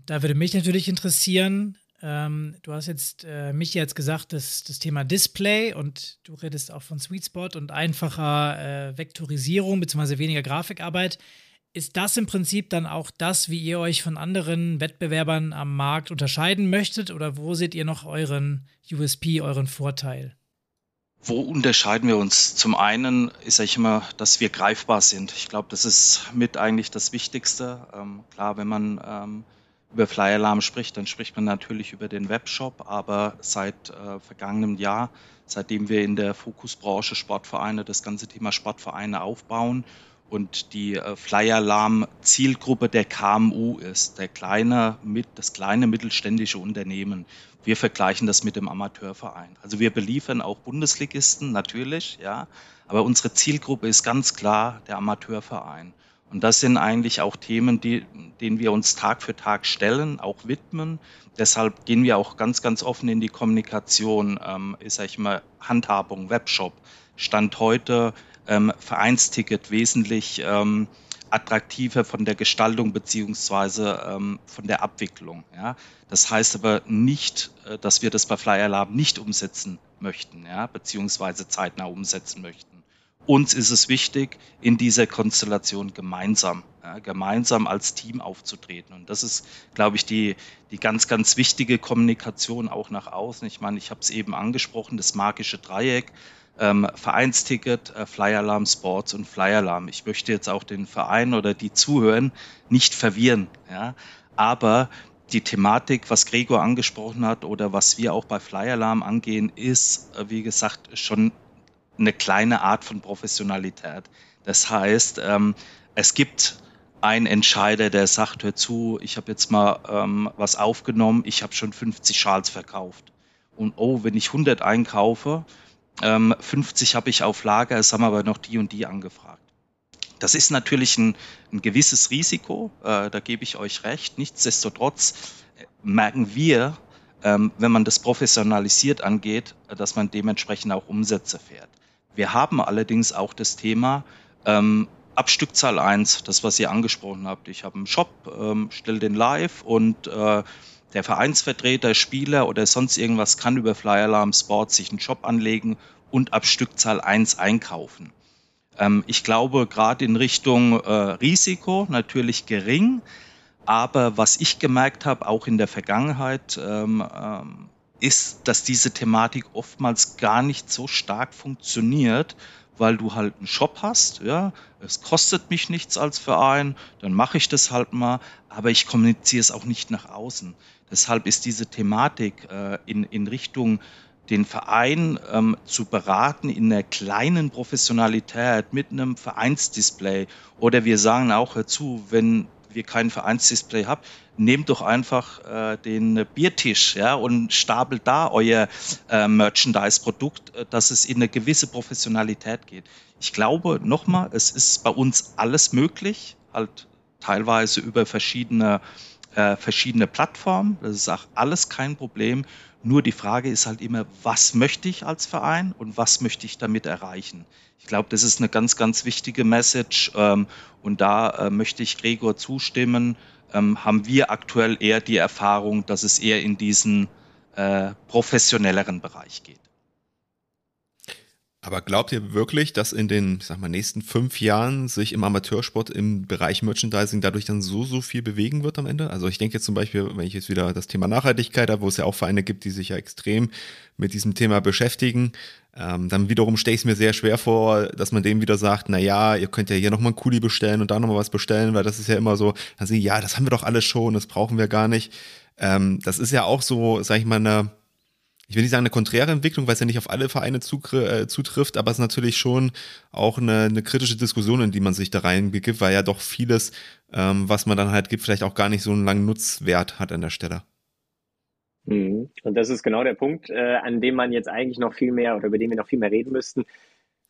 Da würde mich natürlich interessieren, ähm, du hast jetzt, äh, mich jetzt gesagt, dass das Thema Display und du redest auch von Sweet Spot und einfacher äh, Vektorisierung bzw. weniger Grafikarbeit. Ist das im Prinzip dann auch das, wie ihr euch von anderen Wettbewerbern am Markt unterscheiden möchtet oder wo seht ihr noch euren USP, euren Vorteil? Wo unterscheiden wir uns? Zum einen ist ja immer, dass wir greifbar sind. Ich glaube, das ist mit eigentlich das Wichtigste. Ähm, klar, wenn man ähm, über Flyer Alarm spricht, dann spricht man natürlich über den Webshop, aber seit äh, vergangenem Jahr, seitdem wir in der Fokusbranche Sportvereine das ganze Thema Sportvereine aufbauen und die äh, Flyer Alarm Zielgruppe der KMU ist, der kleine, mit, das kleine mittelständische Unternehmen. Wir vergleichen das mit dem Amateurverein. Also wir beliefern auch Bundesligisten natürlich, ja, aber unsere Zielgruppe ist ganz klar der Amateurverein. Und das sind eigentlich auch Themen, die, denen wir uns Tag für Tag stellen, auch widmen. Deshalb gehen wir auch ganz, ganz offen in die Kommunikation, ähm, ist sag mal Handhabung, Webshop. Stand heute ähm, Vereinsticket wesentlich ähm, attraktiver von der Gestaltung beziehungsweise ähm, von der Abwicklung. Ja? Das heißt aber nicht, äh, dass wir das bei Flyer Lab nicht umsetzen möchten, ja? beziehungsweise zeitnah umsetzen möchten. Uns ist es wichtig, in dieser Konstellation gemeinsam, ja, gemeinsam als Team aufzutreten. Und das ist, glaube ich, die, die ganz, ganz wichtige Kommunikation auch nach außen. Ich meine, ich habe es eben angesprochen, das magische Dreieck ähm, Vereinsticket, äh, Flyer Alarm Sports und Flyer Alarm. Ich möchte jetzt auch den Verein oder die zuhören nicht verwirren. Ja? Aber die Thematik, was Gregor angesprochen hat oder was wir auch bei Flyer Alarm angehen, ist, äh, wie gesagt, schon eine kleine Art von Professionalität. Das heißt, ähm, es gibt einen Entscheider, der sagt, hör zu, ich habe jetzt mal ähm, was aufgenommen, ich habe schon 50 Schals verkauft. Und oh, wenn ich 100 einkaufe, ähm, 50 habe ich auf Lager, es haben aber noch die und die angefragt. Das ist natürlich ein, ein gewisses Risiko, äh, da gebe ich euch recht. Nichtsdestotrotz äh, merken wir, ähm, wenn man das professionalisiert angeht, äh, dass man dementsprechend auch Umsätze fährt. Wir haben allerdings auch das Thema ähm, ab Stückzahl 1, das was ihr angesprochen habt. Ich habe einen Shop, ähm, stelle den live und äh, der Vereinsvertreter, Spieler oder sonst irgendwas kann über Flyer Alarm Sport sich einen Shop anlegen und ab Stückzahl 1 einkaufen. Ähm, ich glaube, gerade in Richtung äh, Risiko natürlich gering, aber was ich gemerkt habe, auch in der Vergangenheit, ähm, ähm, ist, dass diese Thematik oftmals gar nicht so stark funktioniert, weil du halt einen Shop hast, ja, es kostet mich nichts als Verein, dann mache ich das halt mal, aber ich kommuniziere es auch nicht nach außen. Deshalb ist diese Thematik äh, in, in Richtung den Verein ähm, zu beraten in einer kleinen Professionalität mit einem Vereinsdisplay oder wir sagen auch dazu, wenn wir kein Vereinsdisplay habt, nehmt doch einfach äh, den Biertisch ja, und stapelt da euer äh, Merchandise-Produkt, äh, dass es in eine gewisse Professionalität geht. Ich glaube, nochmal, es ist bei uns alles möglich, halt teilweise über verschiedene, äh, verschiedene Plattformen. Das ist auch alles kein Problem. Nur die Frage ist halt immer, was möchte ich als Verein und was möchte ich damit erreichen? Ich glaube, das ist eine ganz, ganz wichtige Message ähm, und da äh, möchte ich Gregor zustimmen. Ähm, haben wir aktuell eher die Erfahrung, dass es eher in diesen äh, professionelleren Bereich geht. Aber glaubt ihr wirklich, dass in den, ich sag mal, nächsten fünf Jahren sich im Amateursport im Bereich Merchandising dadurch dann so, so viel bewegen wird am Ende? Also ich denke jetzt zum Beispiel, wenn ich jetzt wieder das Thema Nachhaltigkeit habe, wo es ja auch Vereine gibt, die sich ja extrem mit diesem Thema beschäftigen, ähm, dann wiederum stelle ich es mir sehr schwer vor, dass man dem wieder sagt, na ja, ihr könnt ja hier nochmal einen Kuli bestellen und da nochmal was bestellen, weil das ist ja immer so, also ja, das haben wir doch alles schon, das brauchen wir gar nicht. Ähm, das ist ja auch so, sag ich mal, eine ich will nicht sagen eine konträre Entwicklung, weil es ja nicht auf alle Vereine äh, zutrifft, aber es ist natürlich schon auch eine, eine kritische Diskussion, in die man sich da reinbegibt, weil ja doch vieles, ähm, was man dann halt gibt, vielleicht auch gar nicht so einen langen Nutzwert hat an der Stelle. Mhm. Und das ist genau der Punkt, äh, an dem man jetzt eigentlich noch viel mehr oder über den wir noch viel mehr reden müssten.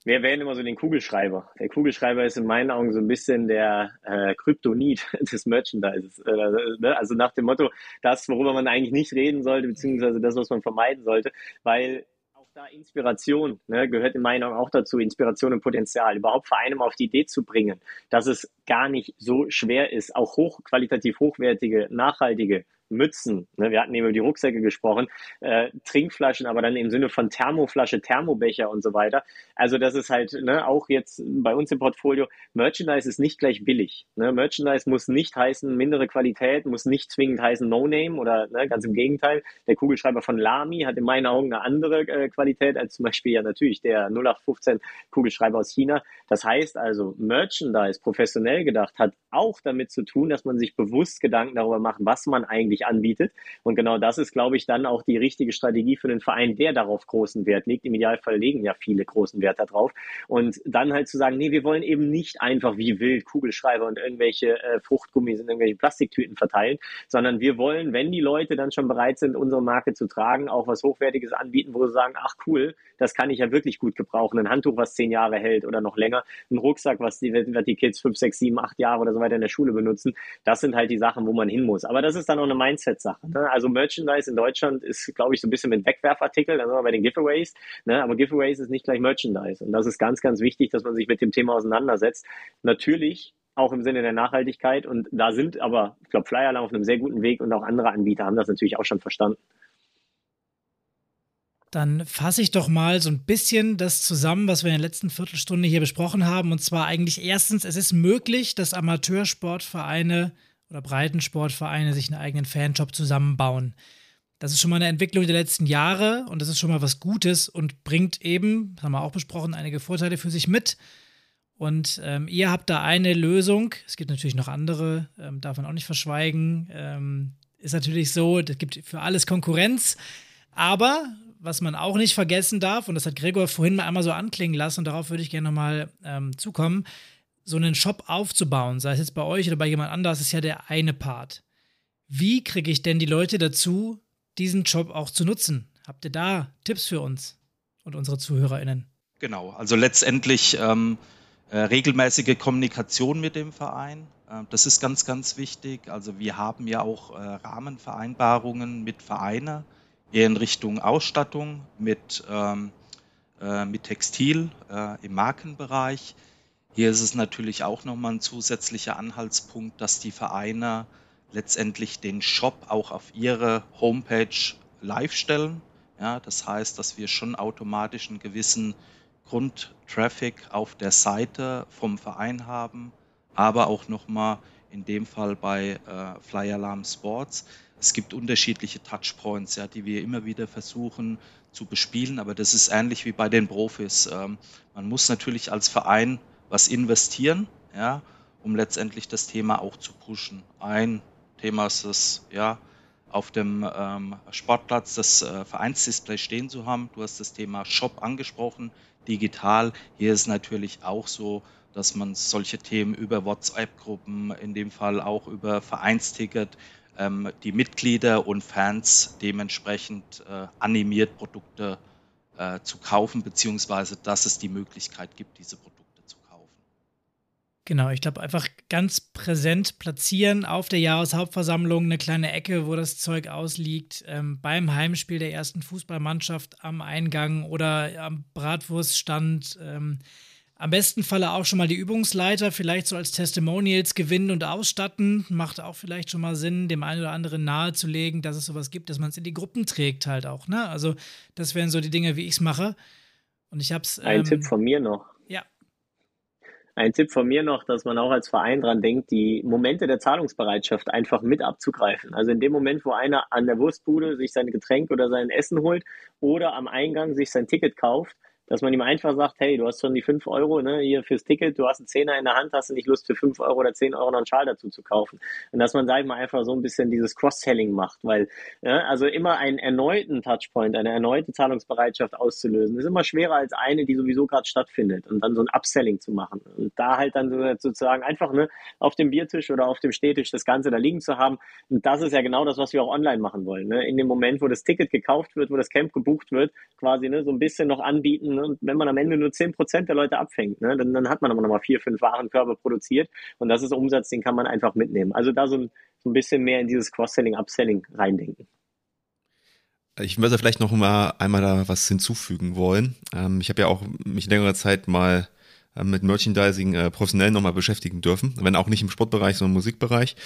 Wir wählen immer so den Kugelschreiber. Der Kugelschreiber ist in meinen Augen so ein bisschen der äh, Kryptonit [laughs] des Merchandises. Äh, ne? Also nach dem Motto, das, worüber man eigentlich nicht reden sollte, beziehungsweise das, was man vermeiden sollte, weil auch da Inspiration ne, gehört in meinen Augen auch dazu, Inspiration und Potenzial, überhaupt vor einem auf die Idee zu bringen, dass es gar nicht so schwer ist, auch hochqualitativ hochwertige, nachhaltige Mützen, ne, wir hatten eben über die Rucksäcke gesprochen, äh, Trinkflaschen, aber dann im Sinne von Thermoflasche, Thermobecher und so weiter. Also das ist halt ne, auch jetzt bei uns im Portfolio, Merchandise ist nicht gleich billig. Ne? Merchandise muss nicht heißen mindere Qualität, muss nicht zwingend heißen No-Name oder ne, ganz im Gegenteil. Der Kugelschreiber von Lamy hat in meinen Augen eine andere äh, Qualität als zum Beispiel ja natürlich der 0815 Kugelschreiber aus China. Das heißt also, Merchandise professionell gedacht hat auch damit zu tun, dass man sich bewusst Gedanken darüber macht, was man eigentlich wirklich anbietet. Und genau das ist, glaube ich, dann auch die richtige Strategie für den Verein, der darauf großen Wert legt. Im Idealfall legen ja viele großen Wert darauf. Und dann halt zu sagen, nee, wir wollen eben nicht einfach wie wild Kugelschreiber und irgendwelche äh, Fruchtgummis in irgendwelche Plastiktüten verteilen, sondern wir wollen, wenn die Leute dann schon bereit sind, unsere Marke zu tragen, auch was Hochwertiges anbieten, wo sie sagen, ach cool, das kann ich ja wirklich gut gebrauchen. Ein Handtuch, was zehn Jahre hält oder noch länger, ein Rucksack, was die, was die Kids fünf, sechs, sieben, acht Jahre oder so weiter in der Schule benutzen. Das sind halt die Sachen, wo man hin muss. Aber das ist dann auch eine Mindset-Sache. Ne? Also Merchandise in Deutschland ist, glaube ich, so ein bisschen mit Wegwerfartikel, dann sind wir bei den Giveaways. Ne? Aber Giveaways ist nicht gleich Merchandise. Und das ist ganz, ganz wichtig, dass man sich mit dem Thema auseinandersetzt. Natürlich auch im Sinne der Nachhaltigkeit. Und da sind aber, ich glaube, Flyerlang auf einem sehr guten Weg und auch andere Anbieter haben das natürlich auch schon verstanden. Dann fasse ich doch mal so ein bisschen das zusammen, was wir in der letzten Viertelstunde hier besprochen haben. Und zwar eigentlich erstens, es ist möglich, dass Amateursportvereine oder Breitensportvereine sich einen eigenen Fanshop zusammenbauen. Das ist schon mal eine Entwicklung der letzten Jahre und das ist schon mal was Gutes und bringt eben, haben wir auch besprochen, einige Vorteile für sich mit. Und ähm, ihr habt da eine Lösung. Es gibt natürlich noch andere, ähm, darf man auch nicht verschweigen. Ähm, ist natürlich so, es gibt für alles Konkurrenz. Aber was man auch nicht vergessen darf, und das hat Gregor vorhin mal einmal so anklingen lassen, und darauf würde ich gerne nochmal ähm, zukommen, so einen Shop aufzubauen, sei es jetzt bei euch oder bei jemand anders, ist ja der eine Part. Wie kriege ich denn die Leute dazu, diesen Job auch zu nutzen? Habt ihr da Tipps für uns und unsere ZuhörerInnen? Genau, also letztendlich ähm, äh, regelmäßige Kommunikation mit dem Verein. Äh, das ist ganz, ganz wichtig. Also wir haben ja auch äh, Rahmenvereinbarungen mit Vereinen, eher in Richtung Ausstattung, mit, ähm, äh, mit Textil im Markenbereich. Hier ist es natürlich auch nochmal ein zusätzlicher Anhaltspunkt, dass die Vereine letztendlich den Shop auch auf ihre Homepage live stellen. Ja, das heißt, dass wir schon automatisch einen gewissen Grundtraffic auf der Seite vom Verein haben, aber auch nochmal in dem Fall bei äh, Fly Alarm Sports. Es gibt unterschiedliche Touchpoints, ja, die wir immer wieder versuchen zu bespielen, aber das ist ähnlich wie bei den Profis. Ähm, man muss natürlich als Verein was investieren, ja, um letztendlich das Thema auch zu pushen. Ein Thema ist es, ja, auf dem ähm, Sportplatz das äh, Vereinsdisplay stehen zu haben. Du hast das Thema Shop angesprochen. digital. Hier ist natürlich auch so, dass man solche Themen über WhatsApp-Gruppen, in dem Fall auch über Vereinsticket, ähm, die Mitglieder und Fans dementsprechend äh, animiert, Produkte äh, zu kaufen, beziehungsweise dass es die Möglichkeit gibt, diese Produkte. Genau, ich glaube einfach ganz präsent platzieren auf der Jahreshauptversammlung eine kleine Ecke, wo das Zeug ausliegt, ähm, beim Heimspiel der ersten Fußballmannschaft am Eingang oder am Bratwurststand. Ähm, am besten Falle auch schon mal die Übungsleiter vielleicht so als Testimonials gewinnen und ausstatten. Macht auch vielleicht schon mal Sinn, dem einen oder anderen nahezulegen, dass es sowas gibt, dass man es in die Gruppen trägt halt auch. Ne? Also das wären so die Dinge, wie ich es mache. Und ich habe es. Ein ähm, Tipp von mir noch. Ein Tipp von mir noch, dass man auch als Verein dran denkt, die Momente der Zahlungsbereitschaft einfach mit abzugreifen. Also in dem Moment, wo einer an der Wurstbude sich sein Getränk oder sein Essen holt oder am Eingang sich sein Ticket kauft, dass man ihm einfach sagt, hey, du hast schon die 5 Euro ne, hier fürs Ticket, du hast einen Zehner in der Hand, hast du nicht Lust für 5 Euro oder 10 Euro noch einen Schal dazu zu kaufen. Und dass man, ich mal, einfach so ein bisschen dieses Cross-Selling macht, weil ja, also immer einen erneuten Touchpoint, eine erneute Zahlungsbereitschaft auszulösen, ist immer schwerer als eine, die sowieso gerade stattfindet und dann so ein Upselling zu machen. Und da halt dann sozusagen einfach ne, auf dem Biertisch oder auf dem Stehtisch das Ganze da liegen zu haben. Und das ist ja genau das, was wir auch online machen wollen. Ne? In dem Moment, wo das Ticket gekauft wird, wo das Camp gebucht wird, quasi ne, so ein bisschen noch anbieten, Ne? Und wenn man am Ende nur 10% der Leute abfängt, ne, dann, dann hat man aber nochmal vier, fünf Warenkörbe produziert. Und das ist Umsatz, den kann man einfach mitnehmen. Also da so ein, so ein bisschen mehr in dieses Cross-Selling, Upselling reindenken. Ich würde vielleicht noch mal einmal da was hinzufügen wollen. Ähm, ich habe ja auch mich längere Zeit mal äh, mit Merchandising äh, professionell nochmal beschäftigen dürfen, wenn auch nicht im Sportbereich, sondern im Musikbereich.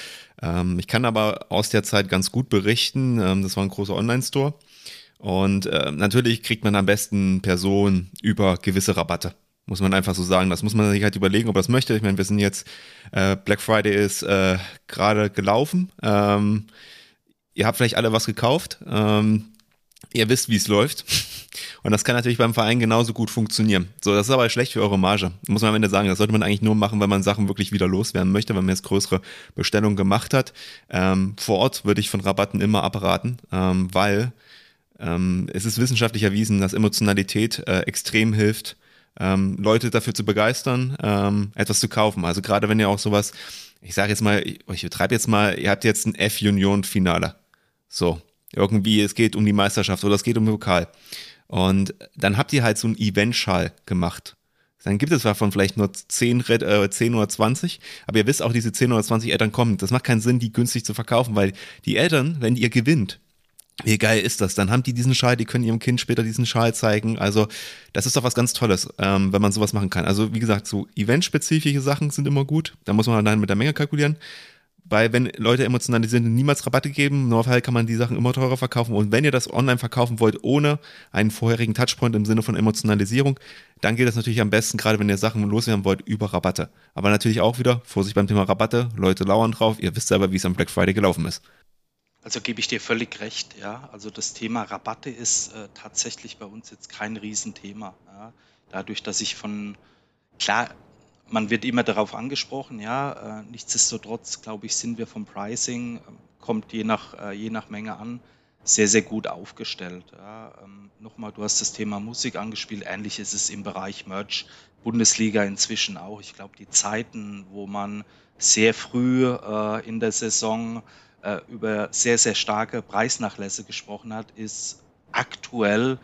Ähm, ich kann aber aus der Zeit ganz gut berichten, ähm, das war ein großer Online-Store und äh, natürlich kriegt man am besten Personen über gewisse Rabatte. Muss man einfach so sagen. Das muss man sich halt überlegen, ob das möchte. Ich meine, wir sind jetzt, äh, Black Friday ist äh, gerade gelaufen. Ähm, ihr habt vielleicht alle was gekauft. Ähm, ihr wisst, wie es läuft. Und das kann natürlich beim Verein genauso gut funktionieren. So, das ist aber schlecht für eure Marge. Muss man am Ende sagen. Das sollte man eigentlich nur machen, wenn man Sachen wirklich wieder loswerden möchte, wenn man jetzt größere Bestellungen gemacht hat. Ähm, vor Ort würde ich von Rabatten immer abraten, ähm, weil ähm, es ist wissenschaftlich erwiesen, dass Emotionalität äh, extrem hilft, ähm, Leute dafür zu begeistern, ähm, etwas zu kaufen. Also gerade wenn ihr auch sowas, ich sage jetzt mal, ich, ich betreibe jetzt mal, ihr habt jetzt ein F-Union-Finale. So, irgendwie, es geht um die Meisterschaft oder es geht um den Pokal. Und dann habt ihr halt so einen Event-Schal gemacht. Dann gibt es davon vielleicht nur 10, äh, 10 oder 20, aber ihr wisst auch, diese 10 oder 20 Eltern kommen. Das macht keinen Sinn, die günstig zu verkaufen, weil die Eltern, wenn ihr gewinnt, wie geil ist das? Dann haben die diesen Schal, die können ihrem Kind später diesen Schal zeigen. Also, das ist doch was ganz Tolles, ähm, wenn man sowas machen kann. Also, wie gesagt, so eventspezifische Sachen sind immer gut. Da muss man dann mit der Menge kalkulieren. Weil, wenn Leute emotionalisiert sind, niemals Rabatte geben. Normalfall kann man die Sachen immer teurer verkaufen. Und wenn ihr das online verkaufen wollt, ohne einen vorherigen Touchpoint im Sinne von Emotionalisierung, dann geht das natürlich am besten, gerade wenn ihr Sachen loswerden wollt, über Rabatte. Aber natürlich auch wieder, Vorsicht beim Thema Rabatte, Leute lauern drauf. Ihr wisst selber, wie es am Black Friday gelaufen ist. Also gebe ich dir völlig recht, ja. Also das Thema Rabatte ist äh, tatsächlich bei uns jetzt kein Riesenthema. Ja. Dadurch, dass ich von, klar, man wird immer darauf angesprochen, ja. Äh, nichtsdestotrotz, glaube ich, sind wir vom Pricing, äh, kommt je nach, äh, je nach Menge an, sehr, sehr gut aufgestellt. Ja. Ähm, Nochmal, du hast das Thema Musik angespielt, ähnlich ist es im Bereich Merch, Bundesliga inzwischen auch. Ich glaube, die Zeiten, wo man sehr früh äh, in der Saison äh, über sehr, sehr starke Preisnachlässe gesprochen hat, ist aktuell,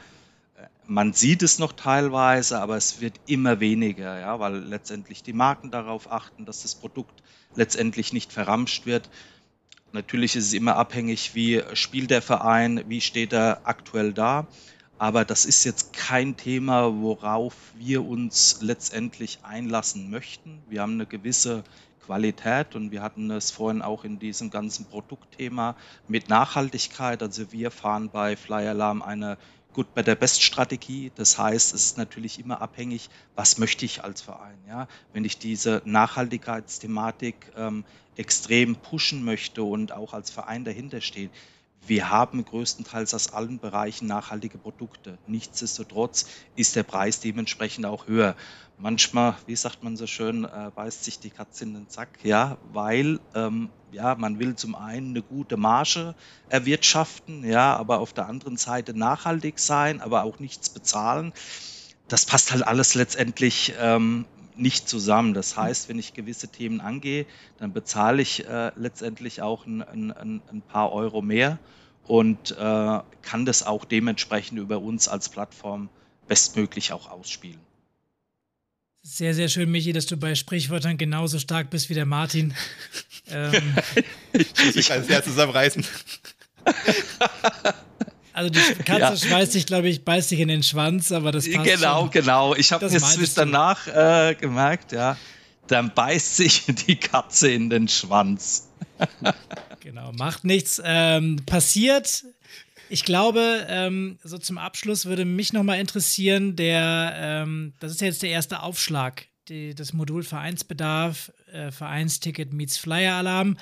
äh, man sieht es noch teilweise, aber es wird immer weniger, ja, weil letztendlich die Marken darauf achten, dass das Produkt letztendlich nicht verramscht wird. Natürlich ist es immer abhängig, wie spielt der Verein, wie steht er aktuell da. Aber das ist jetzt kein Thema, worauf wir uns letztendlich einlassen möchten. Wir haben eine gewisse Qualität und wir hatten es vorhin auch in diesem ganzen Produktthema mit Nachhaltigkeit. Also wir fahren bei Fly Alarm eine Good Better Best Strategie. Das heißt, es ist natürlich immer abhängig, was möchte ich als Verein. Ja? Wenn ich diese Nachhaltigkeitsthematik ähm, extrem pushen möchte und auch als Verein dahinter stehe, wir haben größtenteils aus allen Bereichen nachhaltige Produkte. Nichtsdestotrotz ist der Preis dementsprechend auch höher. Manchmal, wie sagt man so schön, äh, beißt sich die Katze in den Sack, ja, weil ähm, ja, man will zum einen eine gute Marge erwirtschaften, ja, aber auf der anderen Seite nachhaltig sein, aber auch nichts bezahlen. das passt halt alles letztendlich ähm, nicht zusammen. Das heißt, wenn ich gewisse Themen angehe, dann bezahle ich äh, letztendlich auch ein, ein, ein, paar Euro mehr und äh, kann das auch dementsprechend über uns als Plattform bestmöglich auch ausspielen. Sehr, sehr schön, Michi, dass du bei Sprichwörtern genauso stark bist wie der Martin. [laughs] ähm, ich kann es ja zusammenreißen. [laughs] Also die Katze [laughs] ja. schmeißt sich, glaube ich, beißt sich in den Schwanz, aber das passt Genau, schon. genau. Ich habe jetzt bis danach äh, gemerkt, ja, dann beißt sich [laughs] die Katze in den Schwanz. [laughs] genau, macht nichts. Ähm, passiert. Ich glaube, ähm, so zum Abschluss würde mich nochmal interessieren, der, ähm, das ist jetzt der erste Aufschlag, die, das Modul Vereinsbedarf, äh, Vereinsticket meets Flyer Alarm.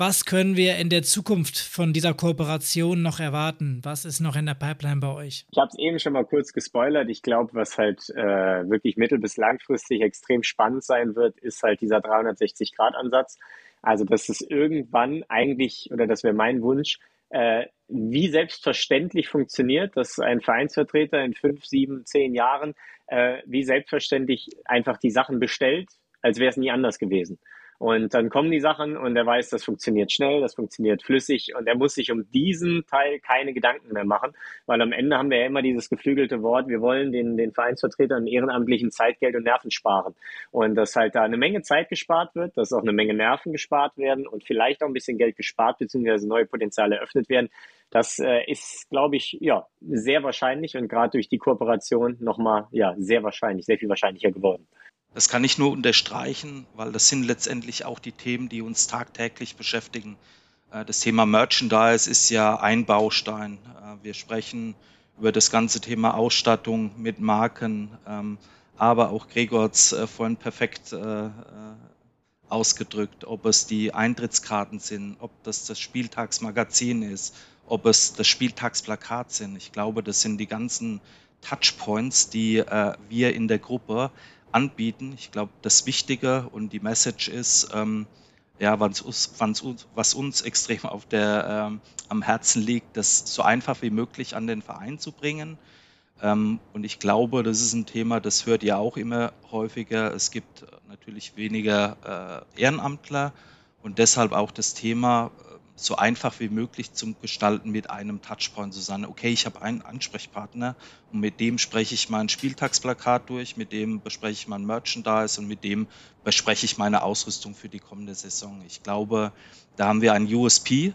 Was können wir in der Zukunft von dieser Kooperation noch erwarten? Was ist noch in der Pipeline bei euch? Ich habe es eben schon mal kurz gespoilert. Ich glaube, was halt äh, wirklich mittel- bis langfristig extrem spannend sein wird, ist halt dieser 360-Grad-Ansatz. Also, dass es irgendwann eigentlich, oder das wäre mein Wunsch, äh, wie selbstverständlich funktioniert, dass ein Vereinsvertreter in fünf, sieben, zehn Jahren äh, wie selbstverständlich einfach die Sachen bestellt, als wäre es nie anders gewesen. Und dann kommen die Sachen und er weiß, das funktioniert schnell, das funktioniert flüssig und er muss sich um diesen Teil keine Gedanken mehr machen, weil am Ende haben wir ja immer dieses geflügelte Wort, wir wollen den, den Vereinsvertretern Ehrenamtlichen Zeitgeld und Nerven sparen. Und dass halt da eine Menge Zeit gespart wird, dass auch eine Menge Nerven gespart werden und vielleicht auch ein bisschen Geld gespart bzw. neue Potenziale eröffnet werden. Das äh, ist, glaube ich, ja, sehr wahrscheinlich und gerade durch die Kooperation nochmal, ja, sehr wahrscheinlich, sehr viel wahrscheinlicher geworden. Das kann ich nur unterstreichen, weil das sind letztendlich auch die Themen, die uns tagtäglich beschäftigen. Äh, das Thema Merchandise ist ja ein Baustein. Äh, wir sprechen über das ganze Thema Ausstattung mit Marken, ähm, aber auch Gregor hat es äh, vorhin perfekt ausgedrückt, ob es die Eintrittskarten sind, ob das das Spieltagsmagazin ist, ob es das Spieltagsplakat sind. Ich glaube, das sind die ganzen Touchpoints, die wir in der Gruppe anbieten. Ich glaube, das Wichtige und die Message ist, ähm, ja, was uns, was uns [laughs] extrem auf der, ähm, am Herzen liegt, das so einfach wie möglich an den Verein zu bringen. Ähm, und ich glaube, das ist ein Thema, das hört ihr auch immer häufiger. Es gibt natürlich weniger äh, Ehrenamtler und deshalb auch das Thema, so einfach wie möglich zum Gestalten mit einem Touchpoint zu sein. Okay, ich habe einen Ansprechpartner und mit dem spreche ich mein Spieltagsplakat durch, mit dem bespreche ich mein Merchandise und mit dem bespreche ich meine Ausrüstung für die kommende Saison. Ich glaube, da haben wir einen USP,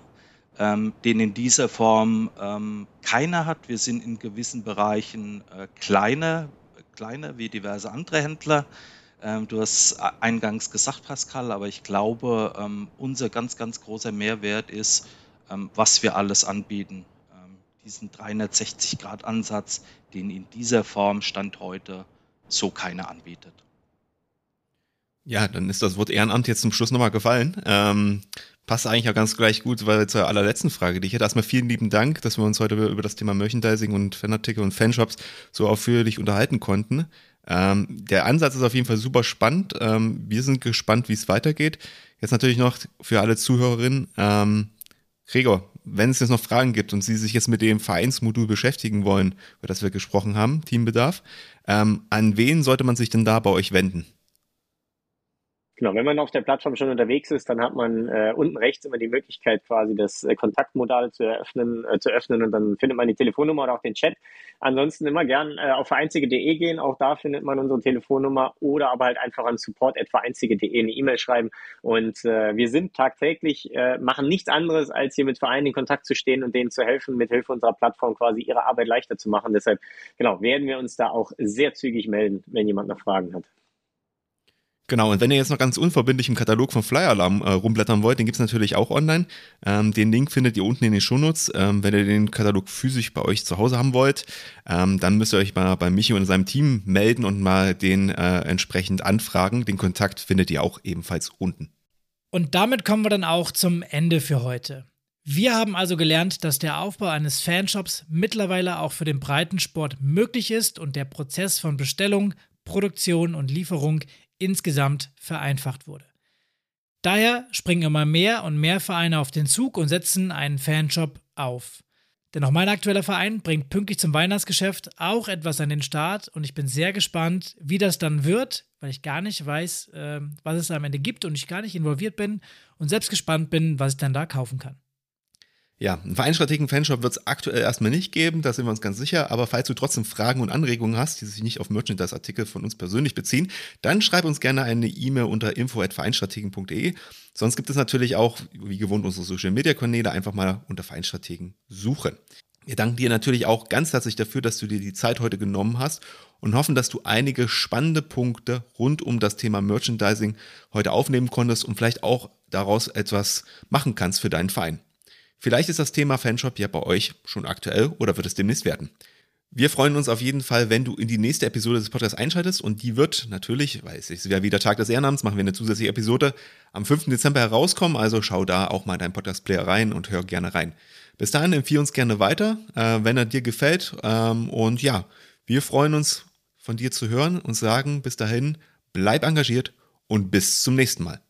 ähm, den in dieser Form ähm, keiner hat. Wir sind in gewissen Bereichen äh, kleiner, kleiner wie diverse andere Händler. Ähm, du hast eingangs gesagt, Pascal, aber ich glaube, ähm, unser ganz, ganz großer Mehrwert ist, ähm, was wir alles anbieten. diesen 360-Grad-Ansatz, den in dieser Form Stand heute so keiner anbietet. Ja, dann ist das Wort Ehrenamt jetzt zum Schluss nochmal gefallen. Ähm, passt eigentlich auch ganz gleich gut weil zur allerletzten Frage, die ich hätte. Erstmal vielen lieben Dank, dass wir uns heute über das Thema Merchandising und Fanartikel und Fanshops so ausführlich unterhalten konnten. Ähm, der Ansatz ist auf jeden Fall super spannend. Ähm, wir sind gespannt, wie es weitergeht. Jetzt natürlich noch für alle Zuhörerinnen, ähm, Gregor, wenn es jetzt noch Fragen gibt und Sie sich jetzt mit dem Vereinsmodul beschäftigen wollen, über das wir gesprochen haben, Teambedarf, ähm, an wen sollte man sich denn da bei euch wenden? Genau, wenn man auf der Plattform schon unterwegs ist, dann hat man äh, unten rechts immer die Möglichkeit, quasi das äh, Kontaktmodal zu eröffnen, äh, zu öffnen und dann findet man die Telefonnummer oder auch den Chat. Ansonsten immer gern äh, auf vereinzige.de gehen, auch da findet man unsere Telefonnummer oder aber halt einfach an support.vereinzige.de eine E-Mail schreiben. Und äh, wir sind tagtäglich, äh, machen nichts anderes, als hier mit Vereinen in Kontakt zu stehen und denen zu helfen, mit Hilfe unserer Plattform quasi ihre Arbeit leichter zu machen. Deshalb, genau, werden wir uns da auch sehr zügig melden, wenn jemand noch Fragen hat. Genau, und wenn ihr jetzt noch ganz unverbindlich im Katalog von Flyer Alarm äh, rumblättern wollt, den gibt's natürlich auch online. Ähm, den Link findet ihr unten in den Shownotes. Ähm, wenn ihr den Katalog physisch bei euch zu Hause haben wollt, ähm, dann müsst ihr euch mal bei Michi und seinem Team melden und mal den äh, entsprechend anfragen. Den Kontakt findet ihr auch ebenfalls unten. Und damit kommen wir dann auch zum Ende für heute. Wir haben also gelernt, dass der Aufbau eines Fanshops mittlerweile auch für den Breitensport möglich ist und der Prozess von Bestellung, Produktion und Lieferung insgesamt vereinfacht wurde. Daher springen immer mehr und mehr Vereine auf den Zug und setzen einen Fanshop auf. Denn auch mein aktueller Verein bringt pünktlich zum Weihnachtsgeschäft auch etwas an den Start und ich bin sehr gespannt, wie das dann wird, weil ich gar nicht weiß, äh, was es am Ende gibt und ich gar nicht involviert bin und selbst gespannt bin, was ich dann da kaufen kann. Ja, einen Vereinsstrategen-Fanshop wird es aktuell erstmal nicht geben, da sind wir uns ganz sicher. Aber falls du trotzdem Fragen und Anregungen hast, die sich nicht auf Merchandise-Artikel von uns persönlich beziehen, dann schreib uns gerne eine E-Mail unter info.vereinstrategen.de. Sonst gibt es natürlich auch, wie gewohnt, unsere Social-Media-Kanäle einfach mal unter Vereinsstrategen suchen. Wir danken dir natürlich auch ganz herzlich dafür, dass du dir die Zeit heute genommen hast und hoffen, dass du einige spannende Punkte rund um das Thema Merchandising heute aufnehmen konntest und vielleicht auch daraus etwas machen kannst für deinen Verein. Vielleicht ist das Thema Fanshop ja bei euch schon aktuell oder wird es demnächst werden. Wir freuen uns auf jeden Fall, wenn du in die nächste Episode des Podcasts einschaltest und die wird natürlich, weil es ist ja wieder Tag des Ehrenamts, machen wir eine zusätzliche Episode am 5. Dezember herauskommen, also schau da auch mal in deinen Podcast-Player rein und hör gerne rein. Bis dahin empfehle uns gerne weiter, äh, wenn er dir gefällt ähm, und ja, wir freuen uns von dir zu hören und sagen bis dahin, bleib engagiert und bis zum nächsten Mal.